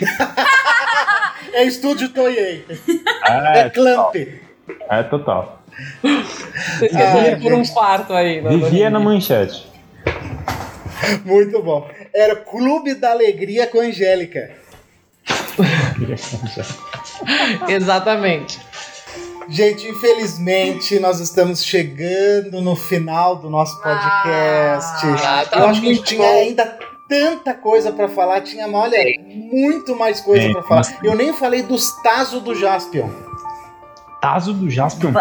É estúdio Toei. É, É, Clamp. é total. Vocês Ah, por um quarto aí. no Vivia na manchete. Muito bom. Era Clube da Alegria com a Angélica. Exatamente. Gente, infelizmente nós estamos chegando no final do nosso podcast. Ah, tá Eu acho que a gente muito tinha ainda tanta coisa pra falar. Tinha, olha, muito mais coisa pra falar. mas- Eu nem falei dos Tazo do Jaspion. Tazo do Jaspion.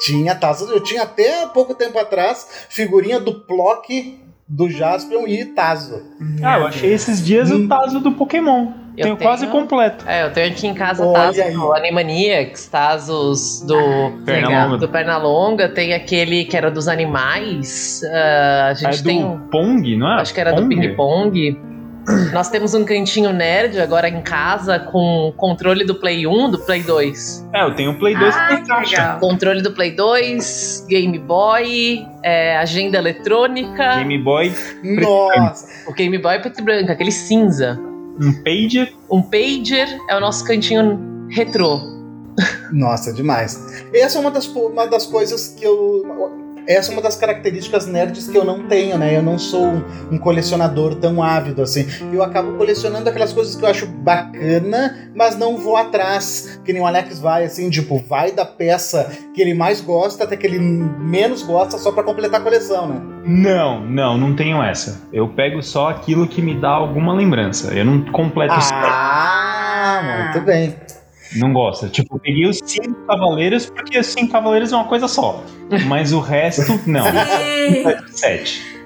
Tinha Tazo, eu tinha até pouco tempo atrás figurinha do Plock, do Jaspion e Tazo. Ah, eu achei esses dias Hum. o Tazo do Pokémon. Eu tenho, quase completo. É, eu tenho aqui em casa Olha Tazos aí. do Animaniacs, Tazos do Pernalonga. do Pernalonga, tem aquele que era dos animais. ah, a É gente do tem. Pong, não é? Acho que era do Pong? Ping Pong. Nós temos um cantinho nerd agora em casa com controle do Play 1, do Play 2. É, eu tenho o Play 2 Ah, caixa. legal. Controle do Play 2, Game Boy, é, agenda eletrônica, Game Boy, Nossa! o Game Boy preto e branco, aquele cinza. um pager. Um pager é o nosso cantinho retrô. Nossa, demais. Essa é uma das, uma das coisas que eu. Essa é uma das características nerds que eu não tenho, né? Eu não sou um, um colecionador tão ávido assim. Eu acabo colecionando aquelas coisas que eu acho bacana, mas não vou atrás. Que nem o Alex vai, assim, tipo, vai da peça que ele mais gosta até que ele menos gosta só pra completar a coleção, né? Não, não, não tenho essa. Eu pego só aquilo que me dá alguma lembrança. Eu não completo. Ah, muito bem. Não gosta. Tipo, eu peguei os cinco cavaleiros porque os cinco cavaleiros é uma coisa só. Mas o resto, não. Sim. Sete.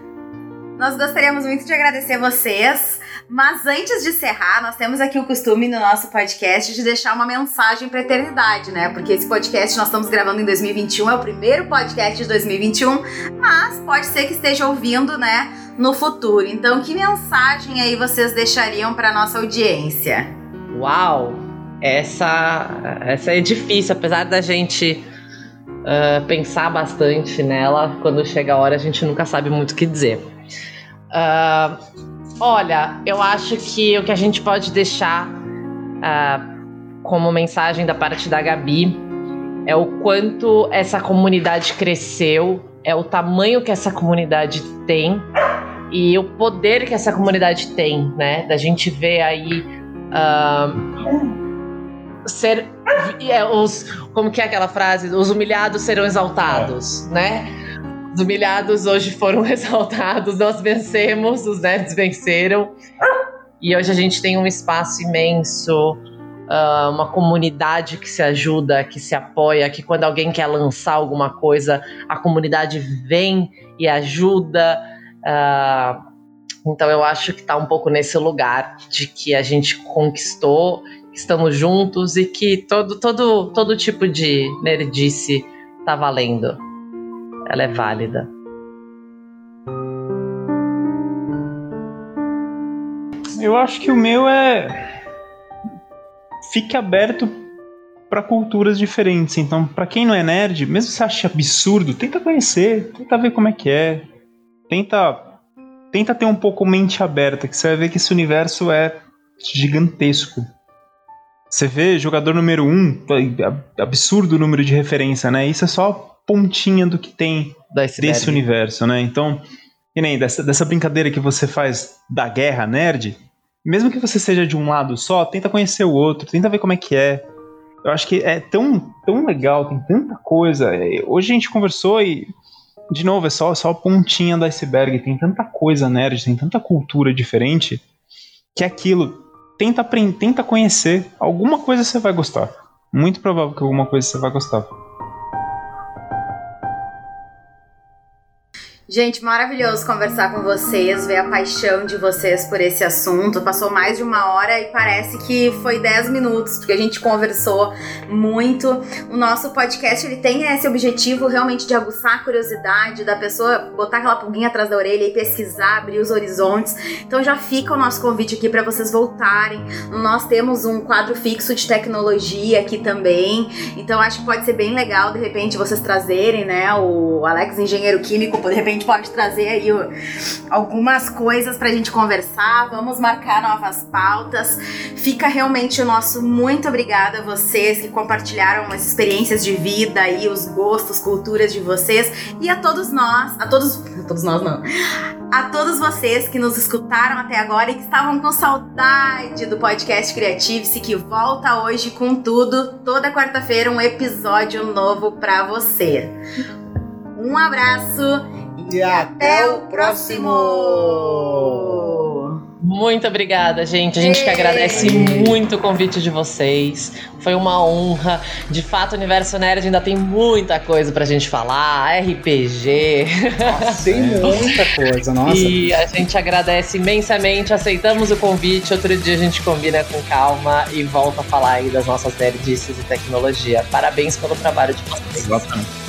Nós gostaríamos muito de agradecer vocês. Mas antes de encerrar, nós temos aqui o costume no nosso podcast de deixar uma mensagem para a eternidade, né? Porque esse podcast nós estamos gravando em 2021, é o primeiro podcast de 2021, mas pode ser que esteja ouvindo, né, no futuro. Então, que mensagem aí vocês deixariam para nossa audiência? Uau! Essa, essa é difícil, apesar da gente uh, pensar bastante nela, quando chega a hora a gente nunca sabe muito o que dizer. Uh, olha, eu acho que o que a gente pode deixar uh, como mensagem da parte da Gabi é o quanto essa comunidade cresceu, é o tamanho que essa comunidade tem e o poder que essa comunidade tem, né? Da gente ver aí. Uh, ser é, os como que é aquela frase? Os humilhados serão exaltados é. né? Os humilhados hoje foram exaltados nós vencemos os nerds venceram. E hoje a gente tem um espaço imenso uh, uma comunidade que se ajuda que se apoia que quando alguém quer lançar alguma coisa a comunidade vem e ajuda. Uh, então eu acho que está um pouco nesse lugar de que a gente conquistou estamos juntos e que todo, todo, todo tipo de nerdice tá valendo. Ela é válida. Eu acho que o meu é. Fique aberto para culturas diferentes. Então, para quem não é nerd, mesmo se acha absurdo, tenta conhecer, tenta ver como é que é. Tenta tenta ter um pouco mente aberta, que você vai ver que esse universo é gigantesco. Você vê jogador número um, absurdo o número de referência, né? Isso é só pontinha do que tem desse universo, né? Então, e nem dessa, dessa brincadeira que você faz da guerra nerd, mesmo que você seja de um lado só, tenta conhecer o outro, tenta ver como é que é. Eu acho que é tão, tão legal, tem tanta coisa. É, hoje a gente conversou e, de novo, é só, só a pontinha do iceberg. Tem tanta coisa nerd, tem tanta cultura diferente, que aquilo tenta aprender, tenta conhecer. Alguma coisa você vai gostar. Muito provável que alguma coisa você vai gostar. Gente, maravilhoso conversar com vocês, ver a paixão de vocês por esse assunto. Passou mais de uma hora e parece que foi 10 minutos, porque a gente conversou muito. O nosso podcast ele tem esse objetivo realmente de aguçar a curiosidade da pessoa, botar aquela pulguinha atrás da orelha e pesquisar, abrir os horizontes. Então já fica o nosso convite aqui para vocês voltarem. Nós temos um quadro fixo de tecnologia aqui também. Então acho que pode ser bem legal de repente vocês trazerem, né, o Alex engenheiro químico, de repente gente pode trazer aí algumas coisas pra gente conversar, vamos marcar novas pautas. Fica realmente o nosso muito obrigada a vocês que compartilharam as experiências de vida e os gostos, culturas de vocês e a todos nós, a todos, a todos nós não, a todos vocês que nos escutaram até agora e que estavam com saudade do podcast Creative-se que volta hoje com tudo, toda quarta-feira um episódio novo para você. Um abraço e até o próximo! Muito obrigada, gente. A gente Ei. que agradece muito o convite de vocês. Foi uma honra. De fato, o Universo Nerd ainda tem muita coisa pra gente falar. RPG. Nossa, tem muita coisa, nossa. E a gente agradece imensamente. Aceitamos o convite. Outro dia a gente combina com calma e volta a falar aí das nossas nerdices e tecnologia. Parabéns pelo trabalho de vocês. Exatamente.